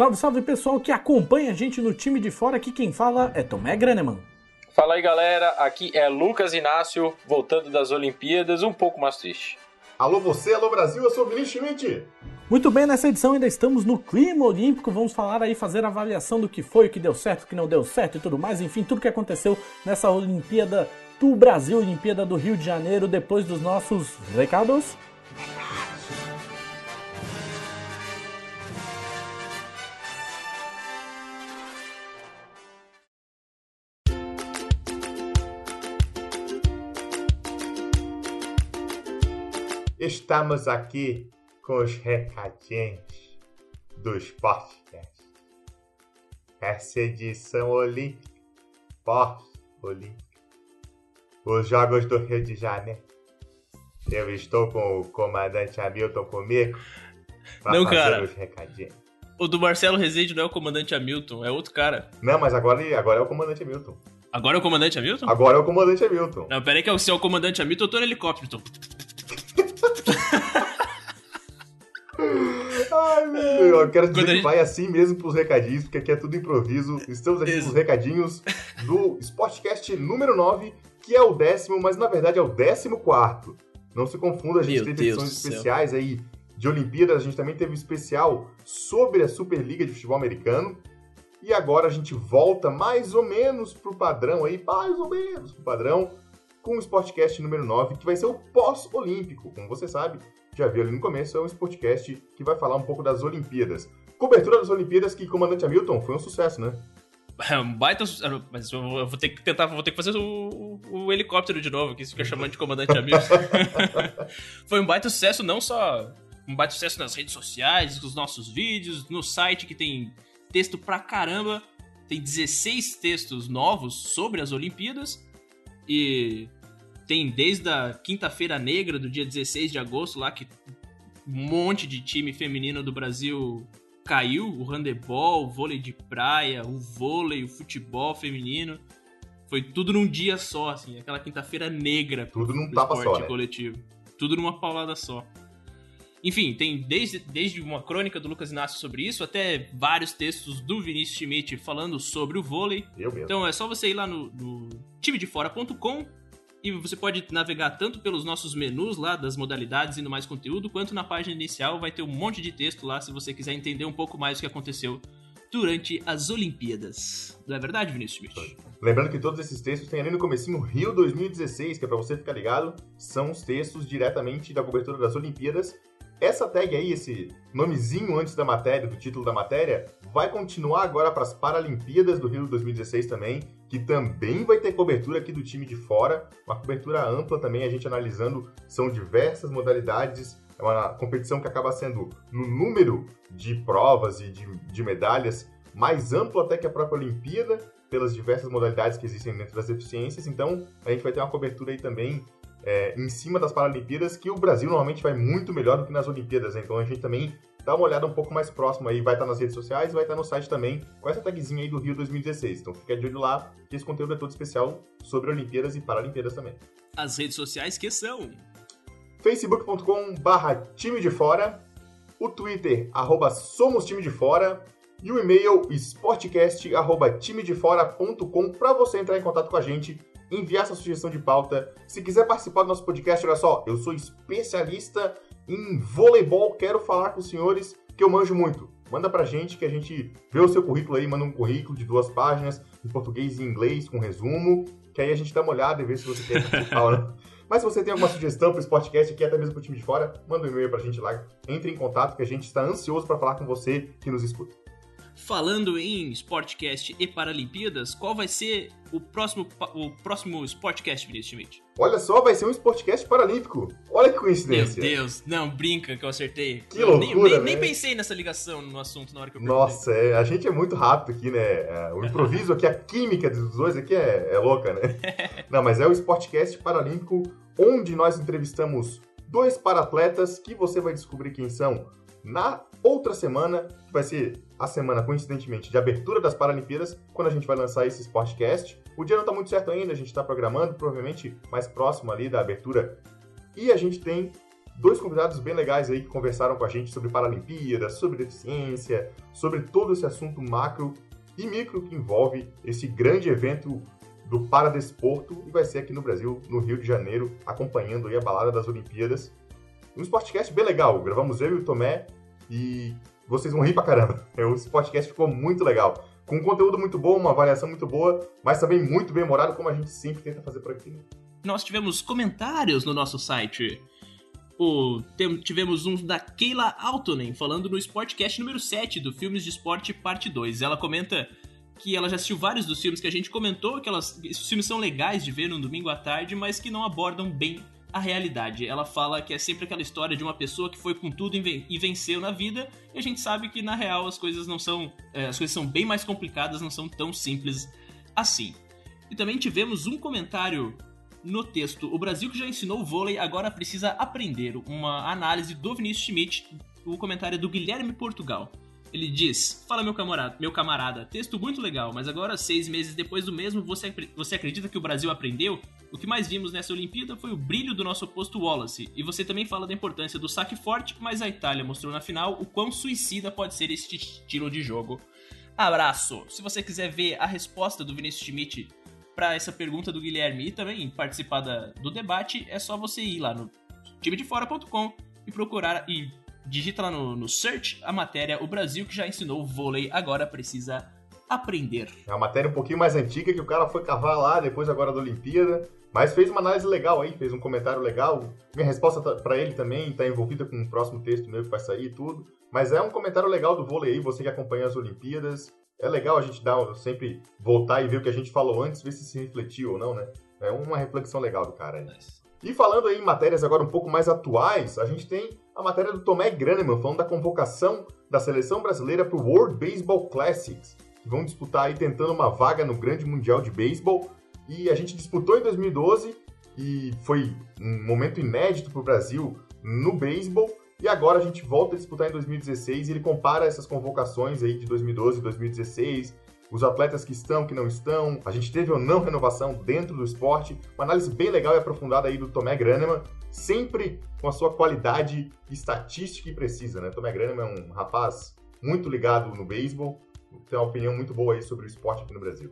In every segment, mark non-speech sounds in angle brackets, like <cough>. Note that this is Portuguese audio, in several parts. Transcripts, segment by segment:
Salve, salve pessoal que acompanha a gente no time de fora. Aqui quem fala é Tomé Graneman. Fala aí galera, aqui é Lucas Inácio, voltando das Olimpíadas, um pouco mais triste. Alô você, alô Brasil, eu sou o Vinícius Schmidt. Muito bem, nessa edição ainda estamos no clima olímpico, vamos falar aí, fazer a avaliação do que foi, o que deu certo, o que não deu certo e tudo mais, enfim, tudo que aconteceu nessa Olimpíada do Brasil, Olimpíada do Rio de Janeiro, depois dos nossos recados. Estamos aqui com os recadinhos dos podcasts. Essa edição olímpica, pós-olímpica, os Jogos do Rio de Janeiro. Eu estou com o comandante Hamilton comigo para Não, fazer cara. os recadinhos. O do Marcelo Rezende não é o comandante Hamilton, é outro cara. Não, mas agora, agora é o comandante Hamilton. Agora é o comandante Hamilton? Agora é o comandante Hamilton. Não, peraí que se é o comandante Hamilton, eu tô no helicóptero. Então. Ai, meu Deus, eu quero dizer a que gente- vai assim mesmo pros recadinhos, porque aqui é tudo improviso. Estamos aqui Isso. com os recadinhos do Sportcast número 9, que é o décimo, mas na verdade é o décimo quarto. Não se confunda, a gente Meu teve Deus edições do céu. especiais aí de Olimpíadas, a gente também teve um especial sobre a Superliga de Futebol Americano. E agora a gente volta mais ou menos pro padrão aí, mais ou menos pro padrão, com o Sportcast número 9, que vai ser o pós-olímpico. Como você sabe, já viu ali no começo, é um Sportcast que vai falar um pouco das Olimpíadas. Cobertura das Olimpíadas que, comandante Hamilton, foi um sucesso, né? É um baita. su- Mas eu vou eu vou ter que tentar, vou ter que fazer o, o- o helicóptero de novo, que isso fica chamando de comandante Hamilton. <laughs> Foi um baita sucesso, não só um baita sucesso nas redes sociais, nos nossos vídeos, no site que tem texto pra caramba. Tem 16 textos novos sobre as Olimpíadas. E tem desde a quinta-feira negra do dia 16 de agosto lá que um monte de time feminino do Brasil caiu, o handebol, o vôlei de praia, o vôlei, o futebol feminino. Foi tudo num dia só, assim, aquela quinta-feira negra pro, Tudo num tapa esporte só, né? coletivo. Tudo numa paulada só. Enfim, tem desde, desde uma crônica do Lucas Inácio sobre isso, até vários textos do Vinícius Schmidt falando sobre o vôlei. Eu mesmo. Então é só você ir lá no, no timedefora.com e você pode navegar tanto pelos nossos menus lá das modalidades e no mais conteúdo, quanto na página inicial vai ter um monte de texto lá se você quiser entender um pouco mais o que aconteceu durante as Olimpíadas. Não é verdade, Vinícius? Lembrando que todos esses textos tem ali no comecinho Rio 2016, que é pra você ficar ligado, são os textos diretamente da cobertura das Olimpíadas. Essa tag aí, esse nomezinho antes da matéria, do título da matéria, vai continuar agora para as Paralimpíadas do Rio 2016 também, que também vai ter cobertura aqui do time de fora, uma cobertura ampla também, a gente analisando, são diversas modalidades, é uma competição que acaba sendo no número de provas e de, de medalhas mais amplo até que a própria Olimpíada, pelas diversas modalidades que existem dentro das deficiências. Então, a gente vai ter uma cobertura aí também é, em cima das Paralimpíadas, que o Brasil normalmente vai muito melhor do que nas Olimpíadas. né? Então, a gente também dá uma olhada um pouco mais próximo aí. Vai estar nas redes sociais, vai estar no site também, com essa tagzinha aí do Rio 2016. Então, fica de olho lá, que esse conteúdo é todo especial sobre Olimpíadas e Paralimpíadas também. As redes sociais que são facebook.com barra time de fora, o Twitter, arroba somos time de fora, e o e-mail sportcast, arroba timedefora.com para você entrar em contato com a gente, enviar sua sugestão de pauta. Se quiser participar do nosso podcast, olha só, eu sou especialista em voleibol, quero falar com os senhores que eu manjo muito. Manda pra gente que a gente vê o seu currículo aí, manda um currículo de duas páginas, em português e inglês, com resumo, que aí a gente dá uma olhada e vê se você participar <laughs> não. Mas se você tem alguma sugestão para esse podcast aqui, até mesmo para o time de fora, manda um e-mail pra gente lá. Entre em contato que a gente está ansioso para falar com você que nos escuta. Falando em Sportcast e Paralimpíadas, qual vai ser o próximo, o próximo Sportcast, Vinícius Schmidt? Olha só, vai ser um Sportcast paralímpico. Olha que Meu coincidência. Deus, não, brinca que eu acertei. Que Eu nem, loucura, nem, nem né? pensei nessa ligação no assunto na hora que eu perguntei. Nossa, é, a gente é muito rápido aqui, né? É, O improviso aqui, a química dos dois aqui é, é louca, né? <laughs> Não, mas é o Sportcast Paralímpico, onde nós entrevistamos dois paratletas que você vai descobrir quem são na outra semana, que vai ser a semana, coincidentemente, de abertura das Paralimpíadas, quando a gente vai lançar esse Sportcast. O dia não tá muito certo ainda, a gente tá programando, provavelmente mais próximo ali da abertura. E a gente tem dois convidados bem legais aí que conversaram com a gente sobre Paralimpíadas, sobre deficiência, sobre todo esse assunto macro e micro que envolve esse grande evento do Paradesporto e vai ser aqui no Brasil, no Rio de Janeiro, acompanhando aí a balada das Olimpíadas. Um podcast bem legal, gravamos eu e o Tomé e vocês vão rir pra caramba. <laughs> O podcast ficou muito legal. Com um conteúdo muito bom, uma avaliação muito boa, mas também muito bem humorado, como a gente sempre tenta fazer por aqui. Nós tivemos comentários no nosso site. O, tivemos um da Keila Altonen falando no Sportcast número 7 do Filmes de Esporte Parte 2. Ela comenta que ela já assistiu vários dos filmes que a gente comentou, que elas, esses filmes são legais de ver no domingo à tarde, mas que não abordam bem a realidade. Ela fala que é sempre aquela história de uma pessoa que foi com tudo e venceu na vida, e a gente sabe que na real as coisas não são. É, as coisas são bem mais complicadas, não são tão simples assim. E também tivemos um comentário no texto: O Brasil que já ensinou vôlei agora precisa aprender. Uma análise do Vinícius Schmidt, o comentário do Guilherme Portugal. Ele diz: Fala, meu camarada, meu camarada, texto muito legal, mas agora, seis meses depois do mesmo, você, você acredita que o Brasil aprendeu? O que mais vimos nessa Olimpíada foi o brilho do nosso oposto Wallace, e você também fala da importância do saque forte, mas a Itália mostrou na final o quão suicida pode ser este estilo de jogo. Abraço! Se você quiser ver a resposta do Vinícius Schmidt para essa pergunta do Guilherme e também participar da, do debate, é só você ir lá no timedefora.com e procurar e digita lá no, no search a matéria O Brasil que já ensinou vôlei, agora precisa aprender. É uma matéria um pouquinho mais antiga que o cara foi cavar lá depois agora da Olimpíada, mas fez uma análise legal aí, fez um comentário legal. Minha resposta tá, para ele também está envolvida com o um próximo texto meu que vai sair e tudo. Mas é um comentário legal do vôlei aí, você que acompanha as Olimpíadas. É legal a gente dar, sempre voltar e ver o que a gente falou antes, ver se se refletiu ou não, né? É uma reflexão legal do cara aí. Nice. E falando em matérias agora um pouco mais atuais, a gente tem a matéria do Tomé Graneman falando da convocação da seleção brasileira para o World Baseball Classics, que vão disputar aí tentando uma vaga no Grande Mundial de Beisebol. E a gente disputou em 2012 e foi um momento inédito para o Brasil no beisebol. E agora a gente volta a disputar em 2016 e ele compara essas convocações aí de 2012 e 2016 os atletas que estão, que não estão, a gente teve ou não renovação dentro do esporte, uma análise bem legal e aprofundada aí do Tomé Graneman, sempre com a sua qualidade estatística e precisa, né? Tomé Graneman é um rapaz muito ligado no beisebol, tem uma opinião muito boa aí sobre o esporte aqui no Brasil.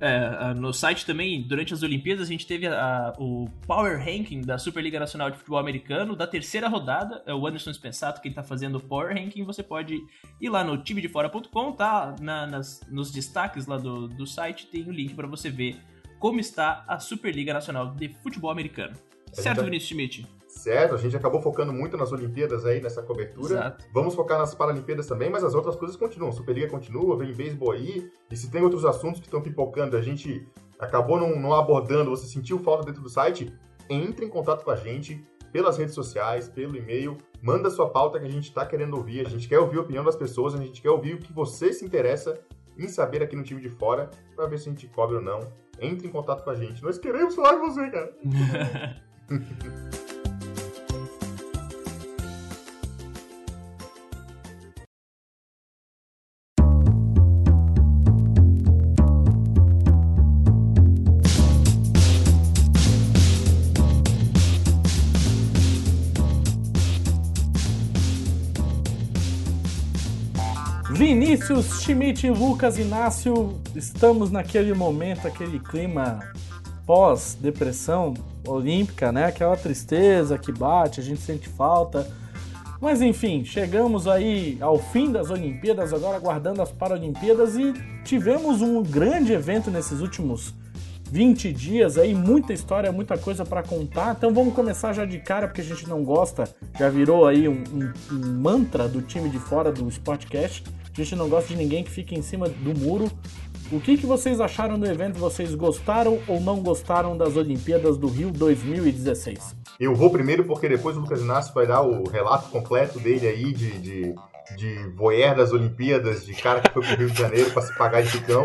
É, no site também, durante as Olimpíadas, a gente teve a, a, o Power Ranking da Superliga Nacional de Futebol Americano, da terceira rodada. É o Anderson Spensato que está fazendo o Power Ranking. Você pode ir lá no timedefora.com, tá? Na, nas, nos destaques lá do, do site tem o link para você ver como está a Superliga Nacional de Futebol Americano. Certo, Vinícius Schmidt? Certo? A gente acabou focando muito nas Olimpíadas aí, nessa cobertura. Exato. Vamos focar nas Paralimpíadas também, mas as outras coisas continuam. Superliga continua, vem beisebol aí. E se tem outros assuntos que estão pipocando, a gente acabou não, não abordando, você sentiu falta dentro do site, entre em contato com a gente pelas redes sociais, pelo e-mail, manda sua pauta que a gente está querendo ouvir. A gente quer ouvir a opinião das pessoas, a gente quer ouvir o que você se interessa em saber aqui no time de fora, para ver se a gente cobre ou não. Entre em contato com a gente. Nós queremos falar com você, cara. <laughs> Vinícius Schmidt Lucas Inácio, estamos naquele momento, aquele clima pós-depressão olímpica, né? Aquela tristeza que bate, a gente sente falta. Mas enfim, chegamos aí ao fim das Olimpíadas, agora aguardando as Paralimpíadas e tivemos um grande evento nesses últimos 20 dias aí, muita história, muita coisa para contar. Então vamos começar já de cara, porque a gente não gosta, já virou aí um, um, um mantra do time de fora do Sportcast a gente não gosta de ninguém que fique em cima do muro. O que, que vocês acharam do evento? Vocês gostaram ou não gostaram das Olimpíadas do Rio 2016? Eu vou primeiro porque depois o Lucas Inácio vai dar o relato completo dele aí de, de, de voyeur das Olimpíadas, de cara que foi pro Rio de Janeiro para se pagar de chicão.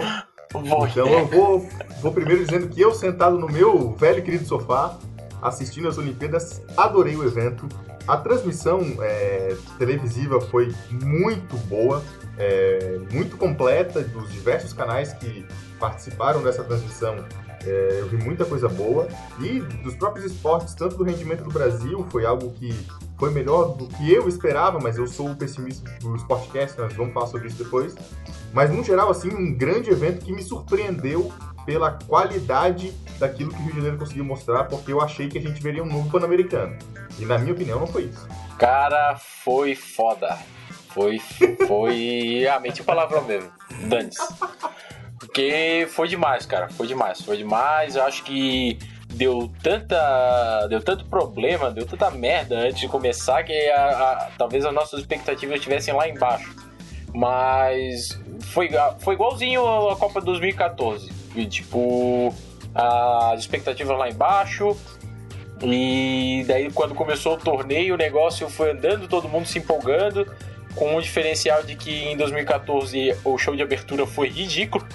Então eu vou, vou primeiro dizendo que eu, sentado no meu velho e querido sofá, assistindo as Olimpíadas, adorei o evento. A transmissão é, televisiva foi muito boa é, muito completa dos diversos canais que participaram dessa transmissão É, eu vi muita coisa boa. E dos próprios esportes, tanto do rendimento do Brasil, foi algo que foi melhor do que eu esperava, mas eu sou o pessimista do Sportcast, nós vamos falar sobre isso depois. Mas, no geral, assim, um grande evento que me surpreendeu pela qualidade daquilo que o Rio de Janeiro conseguiu mostrar, porque eu achei que a gente veria um novo Pan-Americano. E, na minha opinião, não foi isso. Cara, foi foda. Foi, foi realmente o palavrão mesmo. Dantes. Porque foi demais, cara. Foi demais. Foi demais. Eu acho que deu tanta. Deu tanto problema, deu tanta merda antes de começar que a, a, talvez as nossas expectativas estivessem lá embaixo. Mas foi, foi igualzinho a Copa 2014. E, tipo, as expectativas lá embaixo. E daí quando começou o torneio, o negócio foi andando, todo mundo se empolgando, com o diferencial de que em 2014 o show de abertura foi ridículo.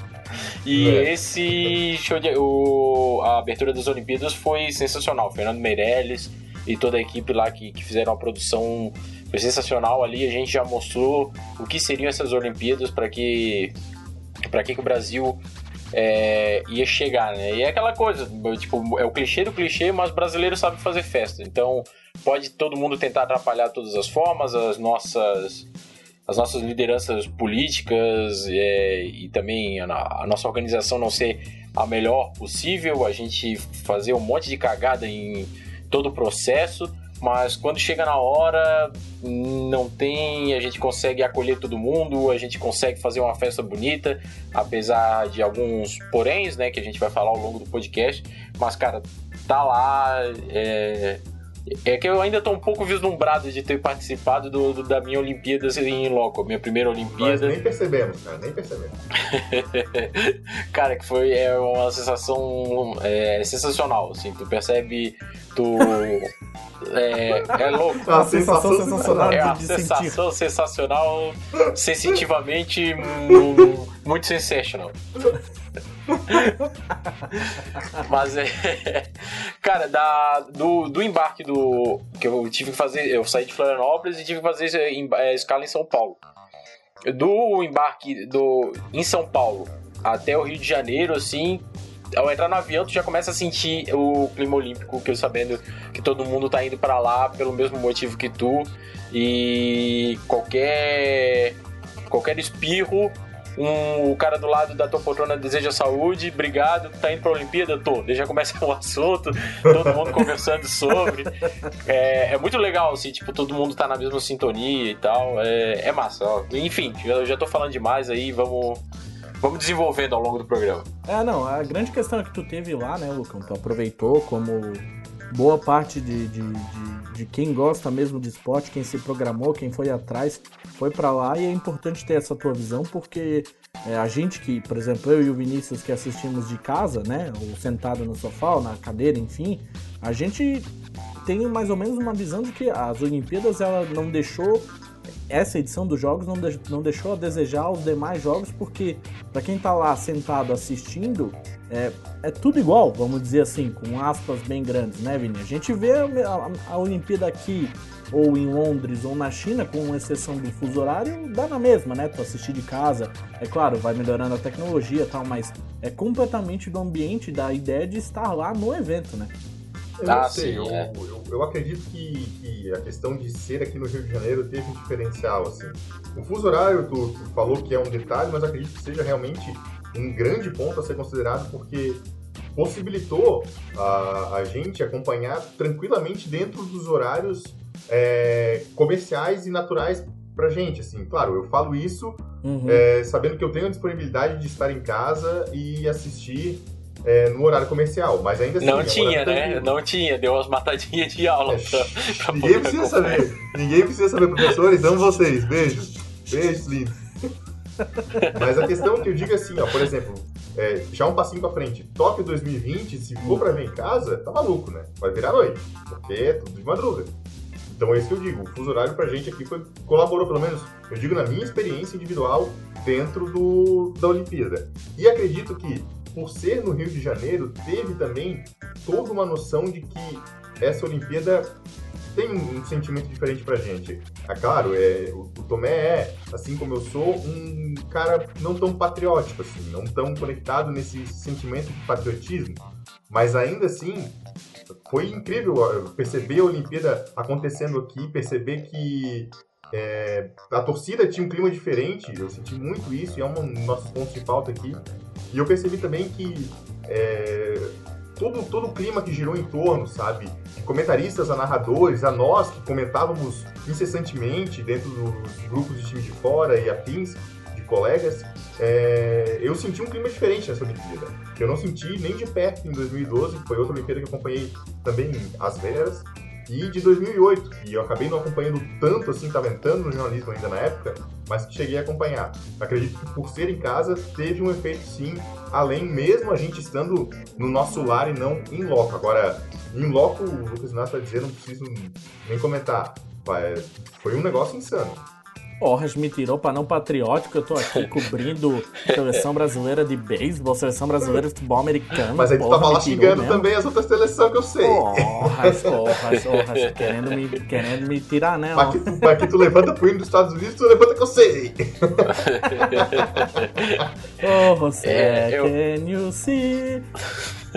E é. esse show de, o, a abertura das Olimpíadas foi sensacional. Fernando Meirelles e toda a equipe lá que, que fizeram a produção foi sensacional ali. A gente já mostrou o que seriam essas Olimpíadas para que para que, que o Brasil é, ia chegar, né? E é aquela coisa, tipo, é o clichê do clichê, mas brasileiro sabe fazer festa. Então, pode todo mundo tentar atrapalhar de todas as formas, as nossas as nossas lideranças políticas é, e também a, a, nossa organização não ser a melhor possível, a gente fazer um monte de cagada em todo o processo, mas quando chega na hora, não tem, a gente consegue acolher todo mundo, a gente consegue fazer uma festa bonita, apesar de alguns poréns, né, que a gente vai falar ao longo do podcast, mas cara, tá lá, é, é que eu ainda tô um pouco vislumbrado de ter participado do, do da minha Olimpíada em loco, minha primeira Olimpíada. Nós nem percebemos, cara, nem percebemos. <laughs> cara, que foi é uma sensação é, sensacional, assim, tu percebe, tu... É, é louco. É uma sensação sensacional É uma sensação sensacional, sensitivamente muito sensational. Mas é. Cara, da, do, do embarque do. Que eu tive que fazer. Eu saí de Florianópolis e tive que fazer em, é, escala em São Paulo. Do embarque do, em São Paulo até o Rio de Janeiro, assim. Ao entrar no avião, tu já começa a sentir o clima olímpico, que eu sabendo que todo mundo tá indo para lá pelo mesmo motivo que tu. E qualquer qualquer espirro um, o cara do lado da tua poltrona deseja saúde, obrigado, tá indo pra Olimpíada? Tô. Já começa <laughs> o assunto, todo mundo conversando sobre. É, é, muito legal, assim, tipo, todo mundo tá na mesma sintonia e tal. É, é massa, ó. Enfim, eu já tô falando demais aí, vamos. Vamos desenvolvendo ao longo do programa. É, não, a grande questão é que tu teve lá, né, Lucão? Tu aproveitou como boa parte de, de, de, de, quem gosta mesmo de esporte, quem se programou, quem foi atrás, foi para lá e é importante ter essa tua visão porque é, a gente que, por exemplo, eu e o Vinícius que assistimos de casa, né, ou sentado no sofá ou na cadeira, enfim, a gente tem mais ou menos uma visão de que as Olimpíadas ela não deixou essa edição dos jogos não, de, não deixou a desejar os demais jogos, porque para quem tá lá sentado assistindo, é, é tudo igual, vamos dizer assim, com aspas bem grandes, né, Vini? A gente vê a, a, a Olimpíada aqui, ou em Londres, ou na China, com exceção do fuso horário, dá na mesma, né? Tu assistir de casa, é claro, vai melhorando a tecnologia e tal, mas é completamente do ambiente, da ideia de estar lá no evento, né? Eu ah, não sei, sim, eu, é. eu, eu, acredito que, que, a questão de ser aqui no Rio de Janeiro teve um diferencial, assim. O fuso horário, tu, tu falou que é um detalhe, mas acredito que seja realmente um grande ponto a ser considerado, porque possibilitou a, a gente acompanhar tranquilamente dentro dos horários é, comerciais e naturais pra gente, assim. Claro, eu falo isso uhum. é, sabendo que eu tenho a disponibilidade de estar em casa e assistir é, no horário comercial, mas ainda assim. Não tinha, né? Não tinha, deu umas matadinhas de aula. É, <laughs> pra, pra ninguém precisa saber. Ninguém precisa saber, professores, amo vocês. Beijos. Beijos, lindos. mas a questão que eu digo é assim, ó, por exemplo, é, já um passinho pra frente. Tóquio 2020, se for pra ver em casa, tá maluco, né? Vai virar noite, porque é tudo de madruga. Então é isso que eu digo. O fuso horário pra gente aqui foi, colaborou, pelo menos, eu digo na minha experiência individual dentro do, da Olimpíada. E acredito que por ser no Rio de Janeiro, teve também toda uma noção de que essa Olimpíada tem um sentimento diferente pra gente. É claro, é, o, o Tomé é, assim como eu sou, um cara não tão patriótico, assim, não tão conectado nesse sentimento de patriotismo. Mas ainda assim, foi incrível perceber a Olimpíada acontecendo aqui, perceber que é, a torcida tinha um clima diferente, eu senti muito isso e é um dos nossos pontos de falta aqui. E eu percebi também que é, todo, todo o clima que girou em torno, sabe? De comentaristas a narradores, a nós que comentávamos incessantemente dentro dos grupos de time de fora e afins, de colegas, é, eu senti um clima diferente nessa Olimpíada, que eu não senti nem de perto em 2012, que foi outra Olimpíada que eu acompanhei também às veras, e de 2008, e eu acabei não acompanhando tanto assim, estava entrando no jornalismo ainda na época, mas que cheguei a acompanhar. Acredito que por ser em casa teve um efeito sim, além mesmo a gente estando no nosso lar e não em loco. Agora, em loco, o Lucas Inácio está dizendo, não preciso nem comentar. Foi um negócio insano. Porras, me tirou para não patriótico. Eu tô aqui <laughs> cobrindo seleção brasileira de beisebol, seleção brasileira de futebol americano. Mas aí tu tava lá xingando mesmo. também as outras seleções que eu sei. Porras, <laughs> porras, porras. querendo, me, querendo me tirar, né? Mas que, tu, mas que tu levanta pro hino dos Estados Unidos, tu levanta que eu sei. <laughs> oh, você é, eu... can you see?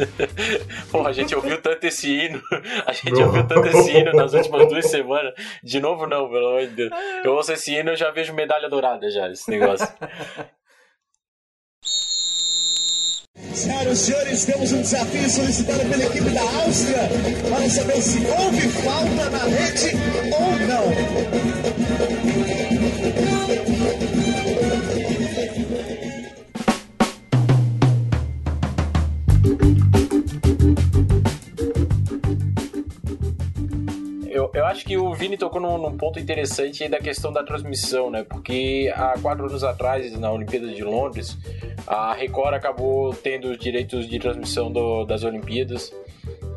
<laughs> Porra, a gente ouviu tanto esse hino. A gente ouviu tanto esse hino nas últimas duas semanas. De novo, não, pelo amor de Deus. Eu ouço esse hino eu já vejo medalha dourada já, esse negócio. <laughs> Senhoras e senhores, temos um desafio solicitado pela equipe da Áustria para saber se houve falta na rede ou não. Acho que o Vini tocou num, num, ponto interessante aí da questão da transmissão, né? Porque há quatro anos atrás, na Olimpíada de Londres, a Record acabou tendo os direitos de transmissão do, das Olimpíadas.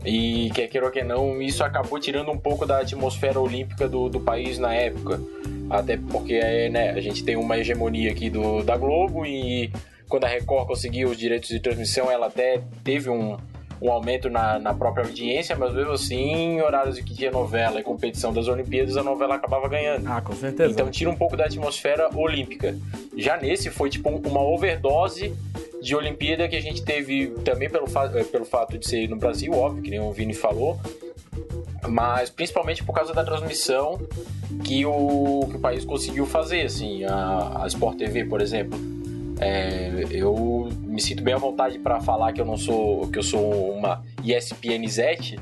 E quer queira ou que não, isso acabou tirando um pouco da atmosfera olímpica do, do país na época. Até porque né, a gente tem uma hegemonia aqui do, da Globo e quando a Record conseguiu os direitos de transmissão, ela até teve um, um aumento na, na própria audiência, mas mesmo assim, em horários em que tinha novela e competição das Olimpíadas, a novela acabava ganhando. Ah, com certeza. Então tira um pouco da atmosfera olímpica. Já nesse foi tipo uma overdose de Olimpíada que a gente teve também pelo, fa eh, pelo fato de ser no Brasil, óbvio, que nem o Vini falou, mas principalmente por causa da transmissão que o, que o país conseguiu fazer, assim, a, a Sport TV, por exemplo é, eu me sinto bem à vontade para falar que eu não sou que eu sou uma ESPN Zete,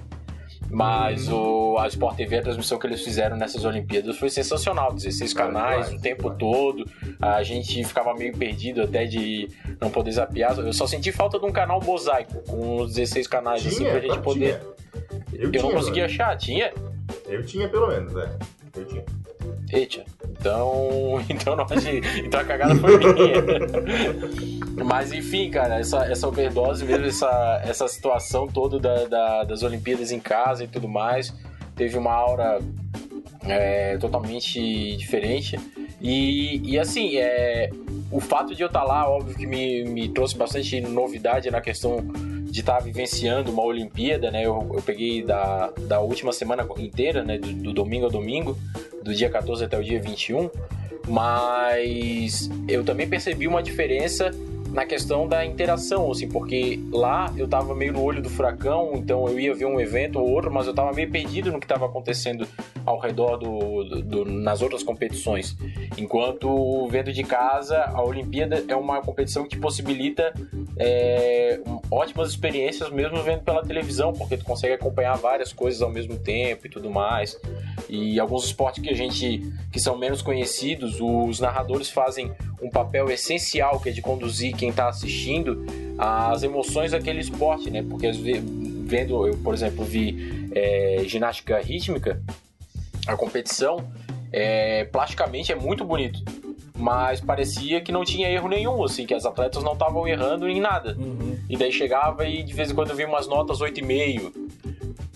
mas uhum. o, a Sport TV, a transmissão que eles fizeram nessas Olimpíadas foi sensacional. 16 canais o tempo todo. A gente ficava meio perdido até de não poder zapear. Eu só senti falta de um canal mosaico com os 16 canais tinha, assim pra gente poder. Eu, eu tinha, não consegui achar, tinha? Eu tinha pelo menos, é. Eu tinha. Eita, então, <laughs> então, não, então a cagada foi minha. Mas enfim, cara, essa, essa overdose mesmo, essa, essa situação toda da, da, das Olimpíadas em casa e tudo mais, teve uma aura é, totalmente diferente. E, e assim, é, o fato de eu estar lá, óbvio que me, me trouxe bastante novidade na questão de estar vivenciando uma Olimpíada, né? Eu, eu peguei da, da última semana inteira, né? Do, do domingo ao domingo do dia 14 até o dia 21, mas eu também percebi uma diferença na questão da interação, assim, porque lá eu tava meio no olho do furacão, então eu ia ver um evento ou outro, mas eu tava meio perdido no que estava acontecendo ao redor do, do, do, nas outras competições. Enquanto vendo de casa, a Olimpíada é uma competição que possibilita é, ótimas experiências mesmo vendo pela televisão, porque tu consegue acompanhar várias coisas ao mesmo tempo e tudo mais. E alguns esportes que a gente que são menos conhecidos, os narradores fazem um papel essencial que é de conduzir quem está assistindo às emoções daquele esporte, né? Porque vendo, eu por exemplo vi é, ginástica rítmica, a competição, é, plasticamente é muito bonito mas parecia que não tinha erro nenhum, assim, que as atletas não estavam errando em nada. Uhum. E daí chegava e de vez em quando eu vi umas notas 8,5.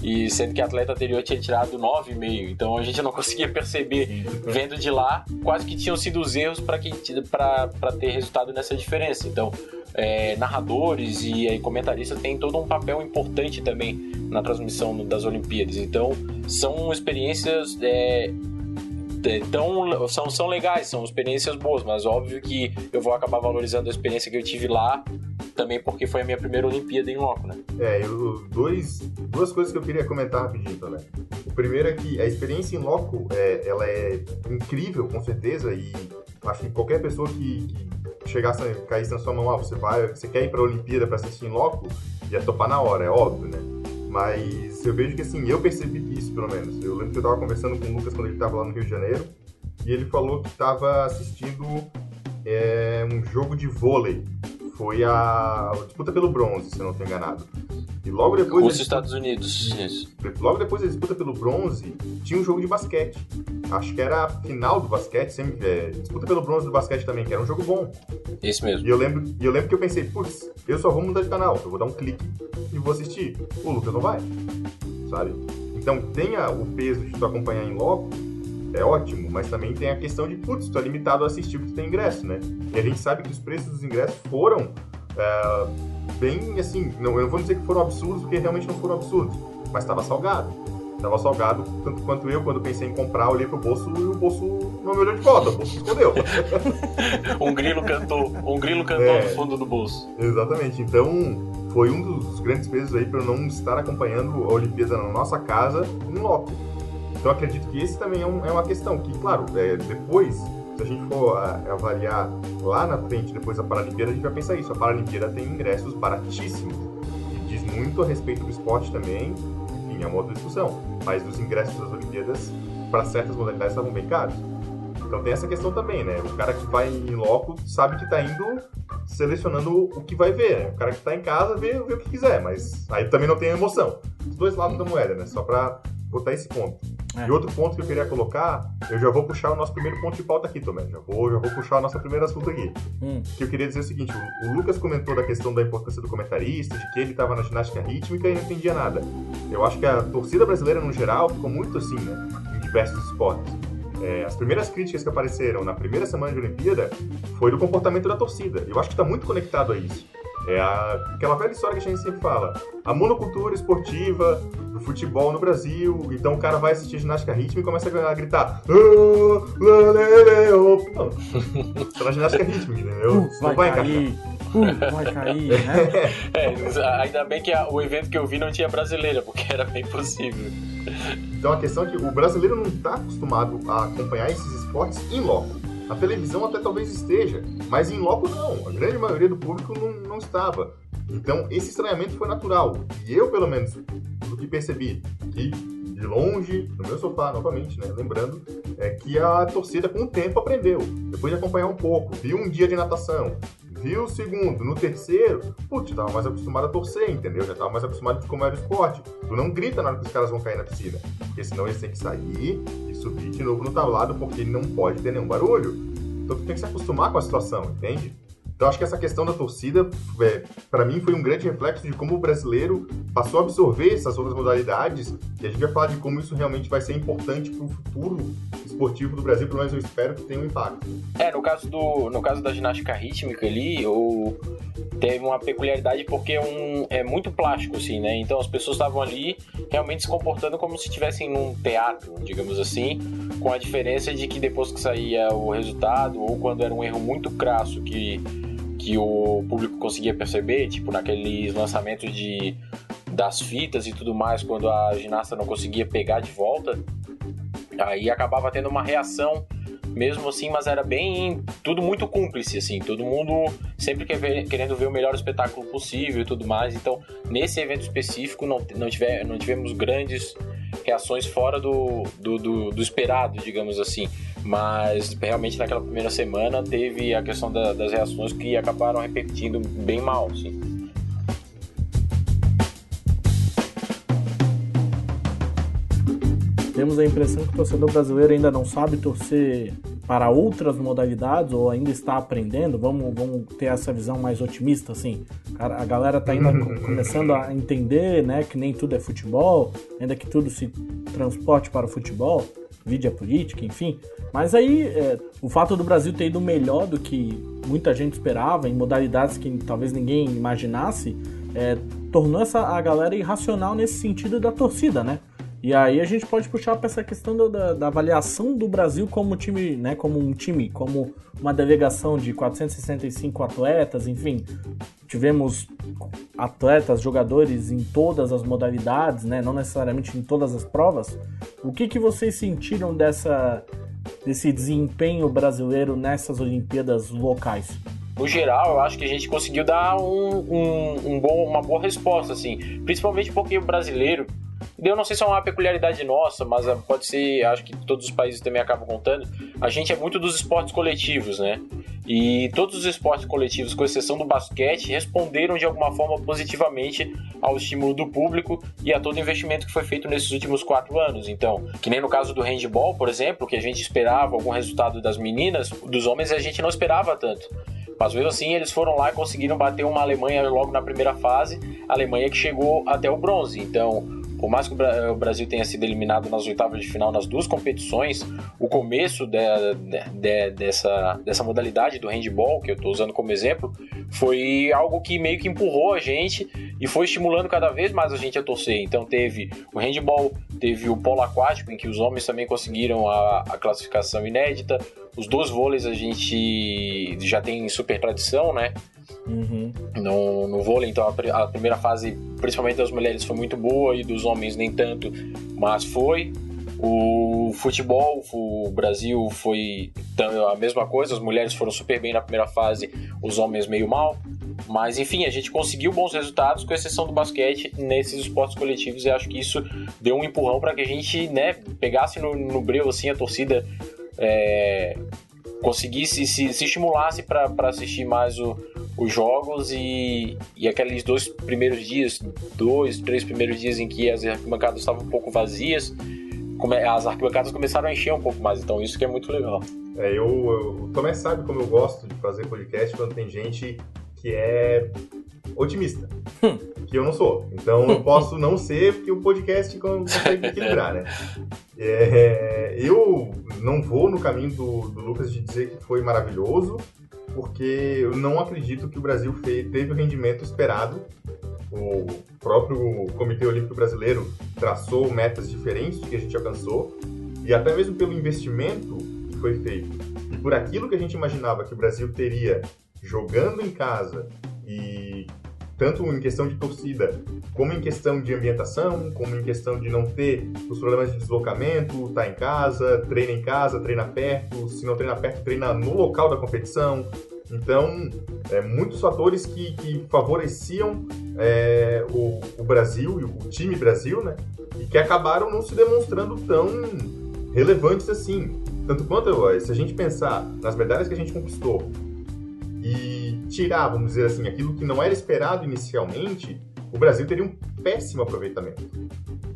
E sendo que a atleta anterior tinha tirado 9,5. Então a gente não <laughs> conseguia perceber, vendo de lá, quase que tinham sido os erros para ter resultado nessa diferença. Então, é, narradores e aí, comentaristas têm todo um papel importante também na transmissão das Olimpíadas. Então, são experiências é, tão, são, são legais, são experiências boas, mas óbvio que eu vou acabar valorizando a experiência que eu tive lá, também porque foi a minha primeira Olimpíada em loco, né? É, eu, dois, duas coisas que eu queria comentar rapidinho também. O primeiro é que a experiência em loco, é, ela é incrível, com certeza, e acho que qualquer pessoa que, que chegasse, caísse na sua mão, ah, você vai, você quer ir para a Olimpíada para assistir em loco, ia topar na hora, é óbvio, né? Mas eu vejo que assim, eu percebi isso pelo menos. Eu lembro que eu tava conversando com o Lucas quando ele tava lá no Rio de Janeiro e ele falou que tava assistindo é, um jogo de vôlei. Foi a disputa pelo bronze, se eu não estou enganado. E logo depois. Os Estados Unidos, isso. Logo depois da disputa pelo bronze, tinha um jogo de basquete. Acho que era a final do basquete, sempre, é, disputa pelo bronze do basquete também, que era um jogo bom. Isso mesmo. E eu lembro, e eu lembro que eu pensei, putz, eu só vou mudar de canal, eu vou dar um clique e vou assistir. O Lucas não vai, sabe? Então tenha o peso de tu acompanhar em loco, é ótimo, mas também tem a questão de, putz, tu é limitado a assistir porque tu tem ingresso, né? E a gente sabe que os preços dos ingressos foram é, bem, assim, não, eu não vou dizer que foram absurdos, porque realmente não foram absurdos, mas estava salgado. Estava salgado, tanto quanto eu, quando pensei em comprar, olhei pro bolso e o bolso não me olhou de volta, o bolso escondeu. <laughs> um grilo cantou, um grilo cantou é, no fundo do bolso. Exatamente, então foi um dos grandes pesos aí para eu não estar acompanhando a Olimpíada na nossa casa em loco. Então acredito que esse também é, um, é uma questão que, claro, é, depois se a gente for ah, avaliar lá na frente, depois da Paralimpíada, a gente vai pensar isso. A Paralimpíada tem ingressos baratíssimos. E diz muito a respeito do esporte também, enfim, é uma outra discussão. Mas os ingressos das Olimpíadas, para certas modalidades, estavam bem caros. Então tem essa questão também, né? O cara que vai em loco sabe que está indo selecionando o que vai ver, né? O cara que está em casa vê, vê o que quiser, mas aí também não tem emoção. Os dois lados da moeda, né? Só para botar esse ponto. É. E outro ponto que eu queria colocar, eu já vou puxar o nosso primeiro ponto de pauta aqui, Tomé. Já vou, já vou puxar a nossa primeira assunto aqui. Hum. Que eu queria dizer o seguinte: o, o, Lucas comentou da questão da importância do comentarista, de que ele estava na ginástica rítmica e não entendia nada. Eu acho que a torcida brasileira, no geral, ficou muito assim, né? Em diversos esportes. É, as primeiras críticas que apareceram na primeira semana de Olimpíada foi do comportamento da torcida. Eu acho que está muito conectado a isso. É a, aquela velha história que a gente sempre fala. A monocultura esportiva futebol no Brasil. Então o cara vai assistir ginástica rítmica e começa a gritar. Oh, <laughs> Não, tá na ginástica rítmica, entendeu? Uh, vai, vai cair. Uh, vai cair, né? <laughs> é, ainda bem que a, o evento que eu vi não tinha brasileira, porque era bem possível. Então a questão é que o brasileiro não está acostumado a acompanhar esses esportes em loco. A televisão até talvez esteja, mas em loco não. A grande maioria do público não, não estava. Então, esse estranhamento foi natural. E eu, pelo menos, do que percebi, que de longe, no meu sofá, novamente, né? Lembrando, é que a torcida, com o tempo, aprendeu. Depois de acompanhar um pouco, viu um dia de natação, viu o segundo, no terceiro, putz, tava mais acostumado a torcer, entendeu? Já tava mais acostumado de como era o esporte. Tu não grita na hora que os caras vão cair na piscina, porque senão eles têm que sair e subir de novo no tablado, porque ele não pode ter nenhum barulho. Então tu tem que se acostumar com a situação, entende? Então acho que essa questão da torcida, é, para mim, foi um grande reflexo de como o brasileiro passou a absorver essas outras modalidades e a gente vai falar de como isso realmente vai ser importante para o futuro esportivo do Brasil, pelo menos eu espero que tenha um impacto. É, no caso, do, no caso da ginástica rítmica ali, o, teve uma peculiaridade porque é, um, é muito plástico, assim, né? Então as pessoas estavam ali realmente se comportando como se estivessem num teatro, digamos assim, com a diferença de que depois que saía o resultado, ou quando era um erro muito crasso que que o público conseguia perceber, tipo naqueles lançamentos de das fitas e tudo mais, quando a ginasta não conseguia pegar de volta, aí acabava tendo uma reação mesmo assim, mas era bem tudo muito cúmplice assim, todo mundo sempre querendo ver o melhor espetáculo possível e tudo mais. Então, nesse evento específico não não, tive, não tivemos grandes reações fora do, do, do, do esperado, digamos assim. Mas realmente naquela primeira semana teve a questão da, das reações que acabaram repetindo bem mal. Assim. Temos a impressão que o torcedor brasileiro ainda não sabe torcer para outras modalidades ou ainda está aprendendo? Vamos, vamos ter essa visão mais otimista, assim. A galera tá ainda <laughs> começando a entender, né, que nem tudo é futebol, ainda que tudo se transporte para o futebol, vídeo a política, enfim. Mas aí, é, o fato do Brasil ter ido melhor do que muita gente esperava, em modalidades que talvez ninguém imaginasse, é, tornou essa, a galera irracional nesse sentido da torcida, né? E aí a gente pode puxar para essa questão da, da, avaliação do Brasil como time, né, como um time, como uma delegação de 465 atletas, enfim. Tivemos atletas, jogadores em todas as modalidades, né, não necessariamente em todas as provas. O que, que vocês sentiram dessa, desse desempenho brasileiro nessas Olimpíadas locais? no geral, eu acho que a gente conseguiu dar um, um, um bom, uma boa resposta, assim. Principalmente porque o brasileiro, eu não sei se é uma peculiaridade nossa, mas ah, pode ser, acho que todos os países também acabam contando. A gente é muito dos esportes coletivos, né? E todos os esportes coletivos, com exceção do basquete, responderam de alguma forma positivamente ao estímulo do público e a todo o investimento que foi feito nesses últimos quatro anos. Então, que nem no caso do handball, por exemplo, que a gente esperava algum resultado das meninas, dos homens a gente não esperava tanto. Mas mesmo assim, eles foram lá e conseguiram bater uma Alemanha logo na primeira fase, a Alemanha que chegou até o bronze. Então, por mais que o Brasil tenha sido eliminado nas oitavas de final nas duas competições, o começo de, de, de, dessa, dessa modalidade do handball, que eu estou usando como exemplo, foi algo que meio que empurrou a gente e foi estimulando cada vez mais a gente a torcer. Então teve o handball, teve o polo aquático, em que os homens também conseguiram a, a classificação inédita. Os dois vôleis a gente já tem super tradição, né? Uhum. No, no vôlei, então a, a, primeira fase, principalmente das mulheres, foi muito boa e dos homens nem tanto, mas foi. O futebol, o Brasil foi a mesma coisa, as mulheres foram super bem na primeira fase, os homens meio mal. Mas enfim, a gente conseguiu bons resultados, com exceção do basquete, nesses esportes coletivos, e acho que isso deu um empurrão para que a gente né, pegasse no, no breu assim, a torcida é, conseguisse se, se estimulasse para assistir mais o, os jogos e, e aqueles dois primeiros dias, dois, três primeiros dias em que as arquibancadas estavam um pouco vazias, as arquibancadas começaram a encher um pouco mais, então isso que é muito legal. É, eu, eu, o Tomé sabe como eu gosto de fazer podcast quando tem gente que é otimista, hum. que eu não sou. Então eu posso não ser, porque o podcast consegue equilibrar, né? É, eu não vou no caminho do, do Lucas de dizer que foi maravilhoso, porque eu não acredito que o Brasil fez, teve o rendimento esperado. O próprio Comitê Olímpico Brasileiro traçou metas diferentes do que a gente alcançou, e até mesmo pelo investimento que foi feito, e por aquilo que a gente imaginava que o Brasil teria jogando em casa e tanto em questão de torcida, como em questão de ambientação, como em questão de não ter os problemas de deslocamento, tá em casa, treina em casa, treina perto, se não treina perto, treina no local da competição. Então, é, muitos fatores que, que favoreciam é, o, o, Brasil e o time Brasil, né? E que acabaram não se demonstrando tão relevantes assim. Tanto quanto, se a gente pensar nas medalhas que a gente conquistou e tirar, vamos dizer assim, aquilo que não era esperado inicialmente, o Brasil teria um péssimo aproveitamento.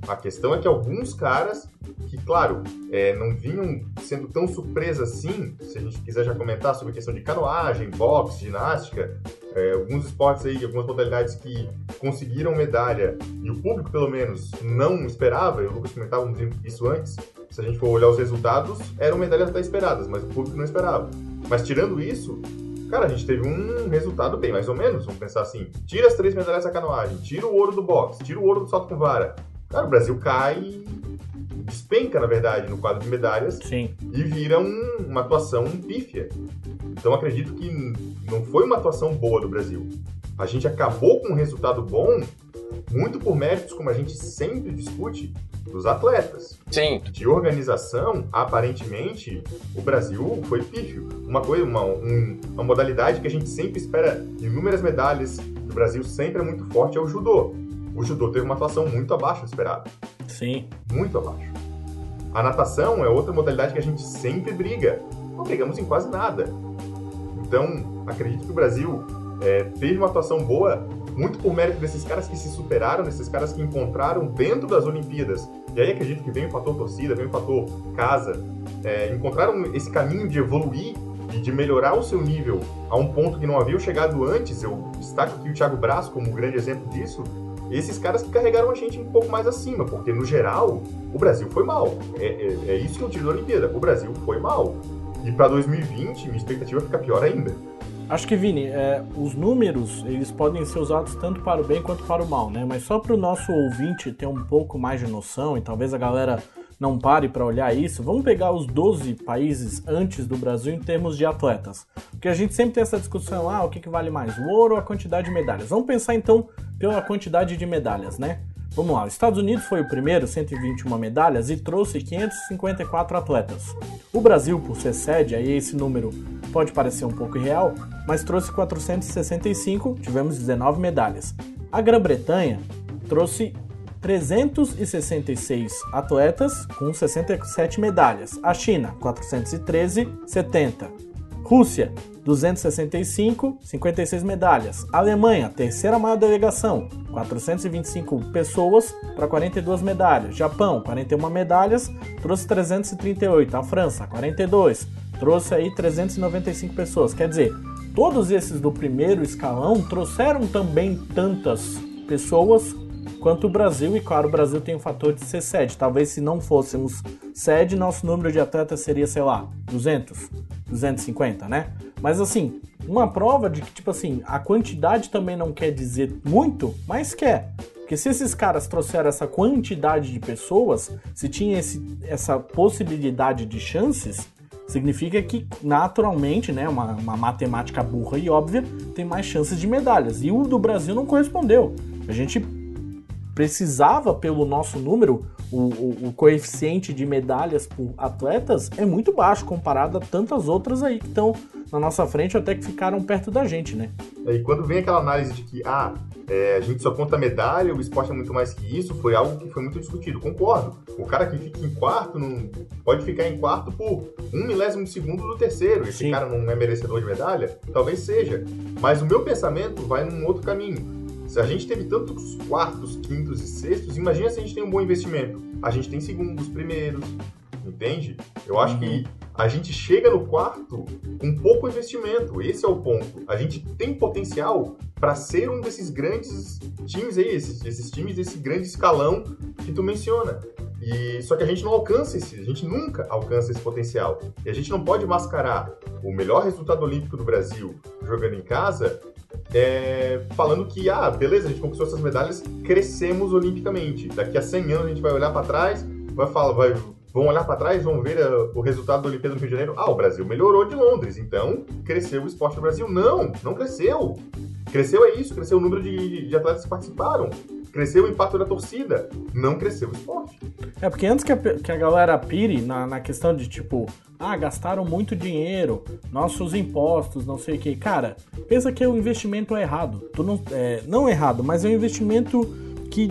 A questão é que alguns caras, que claro, é, não vinham sendo tão surpresas assim, se a gente quiser já comentar sobre a questão de canoagem, boxe, ginástica, é, alguns esportes aí, algumas modalidades que conseguiram medalha e o público, pelo menos, não esperava, e o Lucas comentava isso antes, se a gente for olhar os resultados, eram medalhas até esperadas, mas o público não esperava. Mas tirando isso, Cara, a gente teve um resultado bem mais ou menos, vamos pensar assim. Tira as três medalhas da canoagem, tira o ouro do boxe, tira o ouro do salto com vara. Cara, o Brasil cai, despenca, na verdade, no quadro de medalhas Sim. e vira um, uma atuação pífia. Então acredito que não foi uma atuação boa do Brasil. A gente acabou com um resultado bom muito por méritos, como a gente sempre discute, dos atletas. Sim. De organização, aparentemente, o Brasil foi pífio. Uma coisa, uma, um, uma modalidade que a gente sempre espera inúmeras medalhas, o Brasil sempre é muito forte, é o judô. O judô teve uma atuação muito abaixo do esperado. Sim. Muito abaixo. A natação é outra modalidade que a gente sempre briga. Não pegamos em quase nada. Então, acredito que o Brasil é, teve uma atuação boa muito por mérito desses caras que se superaram, desses caras que encontraram dentro das Olimpíadas E aí acredito que vem o fator torcida, vem o fator casa, é, encontraram esse caminho de evoluir e de melhorar o seu nível a um ponto que não haviam chegado antes. Eu destaco aqui o Thiago Braz como um grande exemplo disso. Esses caras que carregaram a gente um pouco mais acima, porque no geral o Brasil foi mal. É, é, é isso que eu tiro da Olimpíada. O Brasil foi mal. E para 2020, minha expectativa fica pior ainda. Acho que, Vini, é, os números eles podem ser usados tanto para o bem quanto para o mal, né? Mas só para o nosso ouvinte ter um pouco mais de noção e talvez a galera não pare para olhar isso, vamos pegar os 12 países antes do Brasil em termos de atletas. Porque a gente sempre tem essa discussão, ah, o que, que vale mais, o ouro ou a quantidade de medalhas? Vamos pensar então pela quantidade de medalhas, né? Vamos lá, os Estados Unidos foi o primeiro, 121 medalhas, e trouxe 554 atletas. O Brasil, por ser sede, aí esse número pode parecer um pouco irreal, mas trouxe 465, tivemos 19 medalhas. A Grã-Bretanha trouxe 366 atletas com 67 medalhas. A China, 413, 70. Rússia, 265, 56 medalhas. Alemanha, terceira maior delegação, 425 pessoas para 42 medalhas. Japão, 41 medalhas, trouxe 338. A França, 42, trouxe aí 395 pessoas. Quer dizer, todos esses do primeiro escalão trouxeram também tantas pessoas quanto o Brasil, e claro, o Brasil tem o fator de ser sede. Talvez se não fôssemos sede, nosso número de atletas seria, sei lá, 200, 250, né? Mas assim, uma prova de que, tipo assim, a quantidade também não quer dizer muito, mas quer. Porque se esses caras trouxeram essa quantidade de pessoas, se tinha esse, essa possibilidade de chances, significa que naturalmente, né, uma, uma matemática burra e óbvia, tem mais chances de medalhas. E o do Brasil não correspondeu. A gente precisava, pelo nosso número, o, o, o, coeficiente de medalhas por atletas é muito baixo comparado a tantas outras aí que estão na nossa frente até que ficaram perto da gente, né? E quando vem aquela análise de que, ah, é, a gente só conta medalha, o esporte é muito mais que isso, foi algo que foi muito discutido. Concordo. O cara que fica em quarto não pode ficar em quarto por um milésimo de segundo do terceiro. Esse Sim. cara não é merecedor de medalha? Talvez seja. Mas o meu pensamento vai num outro caminho. Se a gente teve tantos quartos, quintos e sextos, imagina se a gente tem um bom investimento. A gente tem segundos, primeiros, entende? Eu acho que a gente chega no quarto com pouco investimento. Esse é o ponto. A gente tem potencial para ser um desses grandes times aí, esses, esses times desse grande escalão que tu menciona. E só que a gente não alcança esse, a gente nunca alcança esse potencial. E a gente não pode mascarar o melhor resultado olímpico do Brasil jogando em casa é, falando que, ah, beleza, a gente conquistou essas medalhas, crescemos olimpicamente. Daqui a 100 anos a gente vai olhar para trás, vai falar, vai, vão olhar para trás, vão ver uh, o resultado da Olimpíada do Rio de Janeiro. Ah, o Brasil melhorou de Londres, então cresceu o esporte do Brasil. Não, não cresceu. Cresceu é isso, cresceu o número de, de atletas que participaram. Cresceu o impacto da torcida, não cresceu o esporte. É, porque antes que a, que a galera pire na, na questão de, tipo, ah, gastaram muito dinheiro, nossos impostos, não sei o que. Cara, pensa que o investimento é errado. Tu não, é, não errado, mas é um investimento que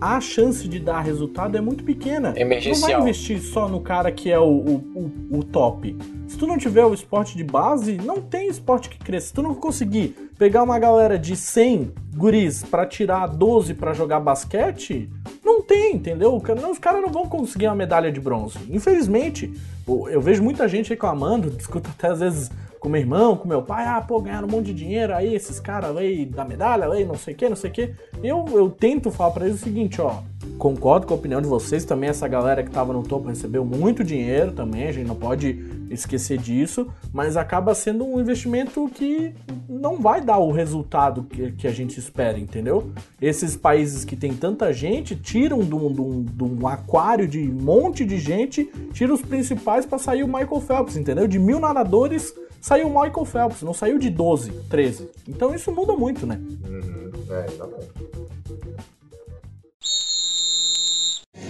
a chance de dar resultado é muito pequena. Emergencial. Não vai investir só no cara que é o, o, o, o top. Se tu não tiver o esporte de base, não tem esporte que cresça. Se tu não conseguir pegar uma galera de 100 guris para tirar 12 para jogar basquete, não tem, entendeu? Os caras não vão conseguir uma medalha de bronze. Infelizmente, eu vejo muita gente reclamando, <laughs> discuto até às vezes com meu irmão, com meu pai, ah, pô, ganharam um monte de dinheiro, aí esses caras aí da medalha, aí não sei o que, não sei o que. Eu, eu tento falar para eles o seguinte, ó, concordo com a opinião de vocês, também essa galera que tava no topo recebeu muito dinheiro também, a gente não pode esquecer disso, mas acaba sendo um investimento que não vai dar o resultado que, que a gente espera, entendeu? Esses países que tem tanta gente tiram de um, de um, de um aquário de um monte de gente, tiram os principais para sair o Michael Phelps, entendeu? De mil nadadores saiu o Michael Phelps, não saiu de 12, 13. Então isso muda muito, né? Uhum. É, exatamente.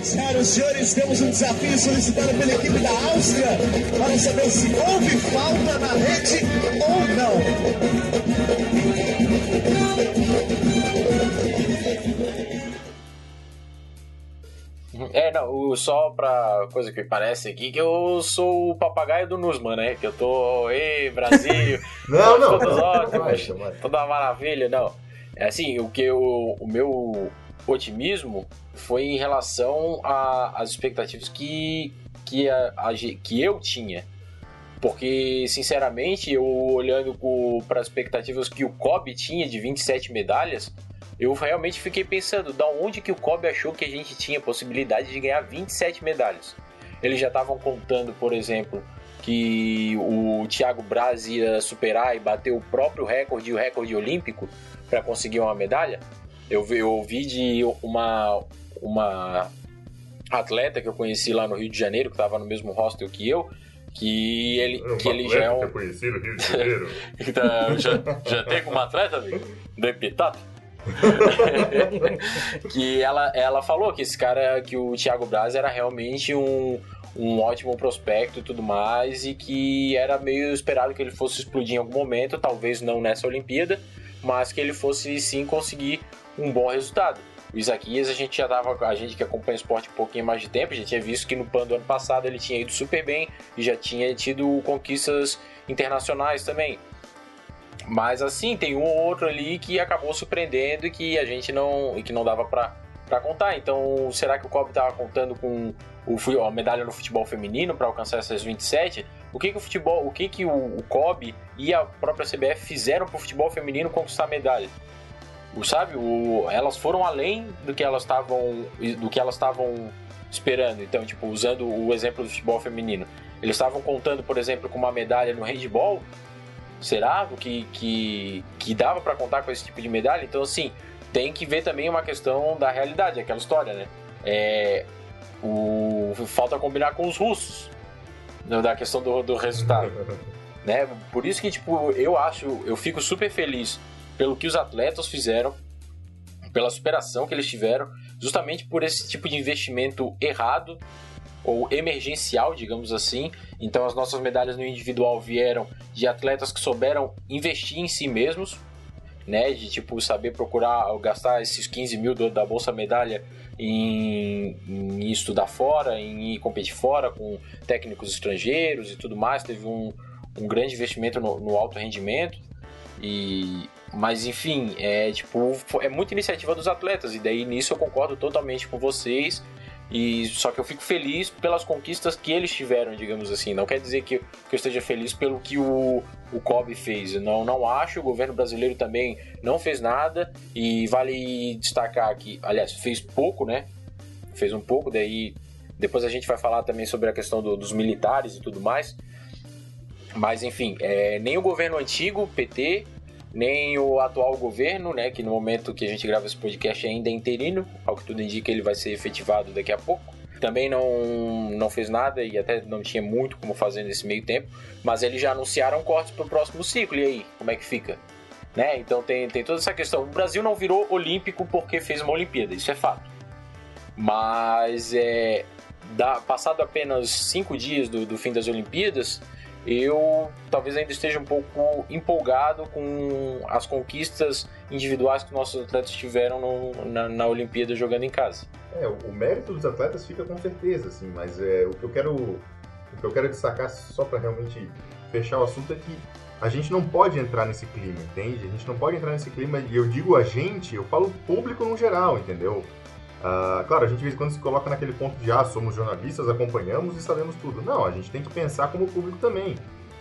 Senhoras e senhores, temos um desafio solicitado pela equipe da Áustria para saber se houve falta na rede ou não. É, não, só pra coisa que parece aqui, que eu sou o papagaio do Nusman, né? Que eu tô, ei, Brasil, <laughs> não, não, todos ótimos, toda maravilha, não. É assim, o que eu, o meu otimismo foi em relação às expectativas que, que, a, a, que eu tinha. Porque, sinceramente, eu olhando para as expectativas que o Kobe tinha de 27 medalhas, eu realmente fiquei pensando, da onde que o Kobe achou que a gente tinha possibilidade de ganhar 27 medalhas? Eles já estavam contando, por exemplo, que o Thiago Braz ia superar e bater o próprio recorde, o recorde olímpico, para conseguir uma medalha. Eu, eu ouvi de uma, uma atleta que eu conheci lá no Rio de Janeiro, que estava no mesmo hostel que eu, que ele, Um que ele já é um. Que eu conheci no Rio de Janeiro. <laughs> Então, já, já tem como atleta, amigo? Do Epitato? <laughs> que ela, ela falou que esse cara, que o Thiago Braz era realmente um, um ótimo prospecto e tudo mais, e que era meio esperado que ele fosse explodir em algum momento, talvez não nessa Olimpíada, mas que ele fosse sim conseguir um bom resultado. O Isaquias, a gente já tava, a gente que acompanha o esporte um pouquinho mais de tempo, gente tinha visto que no PAN do ano passado ele tinha ido super bem e já tinha tido conquistas internacionais também. Mas assim, tem um ou outro ali que acabou surpreendendo e que a gente não, e que não dava pra, pra contar. Então, será que o Kobe tava contando com o, medalha no futebol feminino para alcançar essas 27? O que que o futebol, o que que o, o Kobe e a própria CBF fizeram pro futebol feminino conquistar medalha? O, sabe, o, elas foram além do que elas estavam do que elas estavam esperando. Então, tipo, usando o exemplo do futebol feminino, eles estavam contando, por exemplo, com uma medalha no handball. Será que, que, que dava para contar com esse tipo de medalha? Então, assim, tem que ver também uma questão da realidade, aquela história, né? É, o, falta combinar com os russos né, da questão do, do resultado, <laughs> né? Por isso que, tipo, eu acho, eu fico super feliz pelo que os atletas fizeram, pela superação que eles tiveram, justamente por esse tipo de investimento errado ou emergencial, digamos assim. Então as nossas medalhas no individual vieram de atletas que souberam investir em si mesmos, né? De tipo saber procurar gastar esses 15 mil da bolsa medalha em, em estudar fora, em ir competir fora com técnicos estrangeiros e tudo mais. Teve um, um grande investimento no, no alto rendimento e mas enfim, é tipo, é muita iniciativa dos atletas e daí nisso eu concordo totalmente com vocês. E só que eu fico feliz pelas conquistas que eles tiveram, digamos assim. Não quer dizer que, que eu esteja feliz pelo que o, o Kobe fez. Não, não acho. O governo brasileiro também não fez nada. E vale destacar que, aliás, fez pouco, né? Fez um pouco. Daí depois a gente vai falar também sobre a questão do, dos militares e tudo mais. Mas enfim, é, nem o governo antigo, PT, nem o atual governo, né, que no momento que a gente grava esse podcast ainda é interino, ao que tudo indica ele vai ser efetivado daqui a pouco. Também não, não fez nada e até não tinha muito como fazer nesse meio tempo, mas eles já anunciaram cortes para o próximo ciclo. E aí, como é que fica? Né? Então tem, tem toda essa questão. O Brasil não virou olímpico porque fez uma Olimpíada, isso é fato. Mas é, da, passado apenas cinco dias do, do fim das Olimpíadas, eu talvez ainda esteja um pouco empolgado com as conquistas individuais que nossos atletas tiveram no, na, na, Olimpíada jogando em casa. É, o, mérito dos atletas fica com certeza, assim, mas é, o que eu quero o que eu quero destacar só para realmente fechar o assunto é que a gente não pode entrar nesse clima, entende? A gente não pode entrar nesse clima e eu digo a gente, eu falo público no geral, entendeu? Uh, claro, a gente de vez em quando se coloca naquele ponto de ah, somos jornalistas, acompanhamos e sabemos tudo. Não, a gente tem que pensar como público também.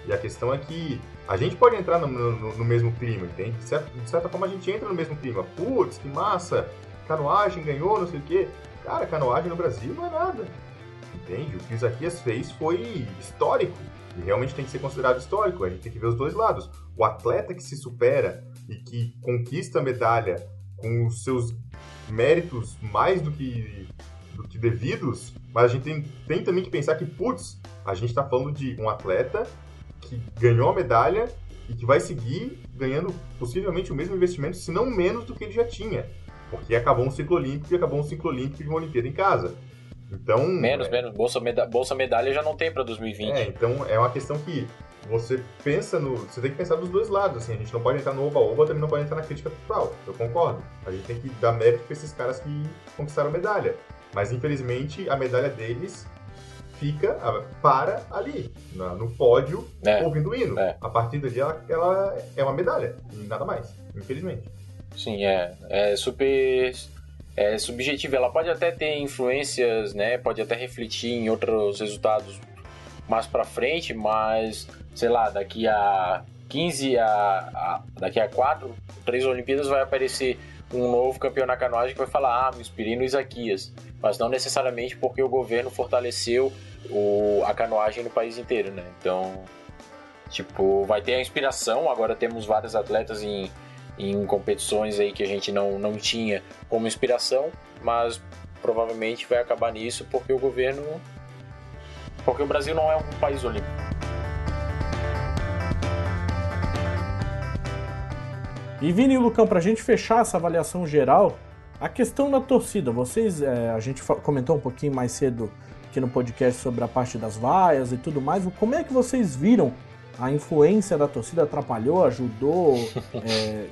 E a questão é que a gente pode entrar no, no, no mesmo clima, entende? De certa, de certa, forma a gente entra no mesmo clima. Putz, que massa! Canoagem ganhou, não sei o quê. Cara, canoagem no Brasil não é nada. Entende? O que o Isaquias fez foi histórico. E realmente tem que ser considerado histórico. A gente tem que ver os dois lados. O atleta que se supera e que conquista a medalha com os seus méritos mais do que, do que devidos, mas a gente tem, tem também que pensar que, putz, a gente está falando de um atleta que ganhou a medalha e que vai seguir ganhando possivelmente o mesmo investimento, se não menos do que ele já tinha. Porque acabou um ciclo olímpico e acabou um ciclo olímpico de uma Olimpíada em casa. Então. Menos, é... menos. Bolsa, meda Bolsa Medalha já não tem para 2020. É, então é uma questão que você pensa no. Você tem que pensar dos dois lados, assim. A gente não pode entrar no oba-oba, também não pode entrar na crítica total. Eu concordo. A gente tem que dar mérito para esses caras que conquistaram a medalha. Mas infelizmente a medalha deles fica, para ali, no pódio, é. ouvindo o hino. É. A partir dali ela, ela é uma medalha, e nada mais, infelizmente. Sim, é. É super é subjetiva. Ela pode até ter influências, né? Pode até refletir em outros resultados mais para frente, mas sei lá, daqui a 15 a, a daqui a 4, três Olimpíadas vai aparecer um novo campeão na canoagem que vai falar: "Ah, me inspirei no Isaquias", mas não necessariamente porque o governo fortaleceu o, a canoagem no país inteiro, né? Então, tipo, vai ter a inspiração. Agora temos vários atletas em, em competições aí que a gente não, não tinha como inspiração, mas provavelmente vai acabar nisso porque o governo. Porque o Brasil não é um país olímpico. E Vini e Lucão, pra gente fechar essa avaliação geral, a questão da torcida, vocês, é, a gente comentou um pouquinho mais cedo aqui no podcast sobre a parte das vaias e tudo mais, como é que vocês viram a influência da torcida? Atrapalhou, ajudou? <laughs> é,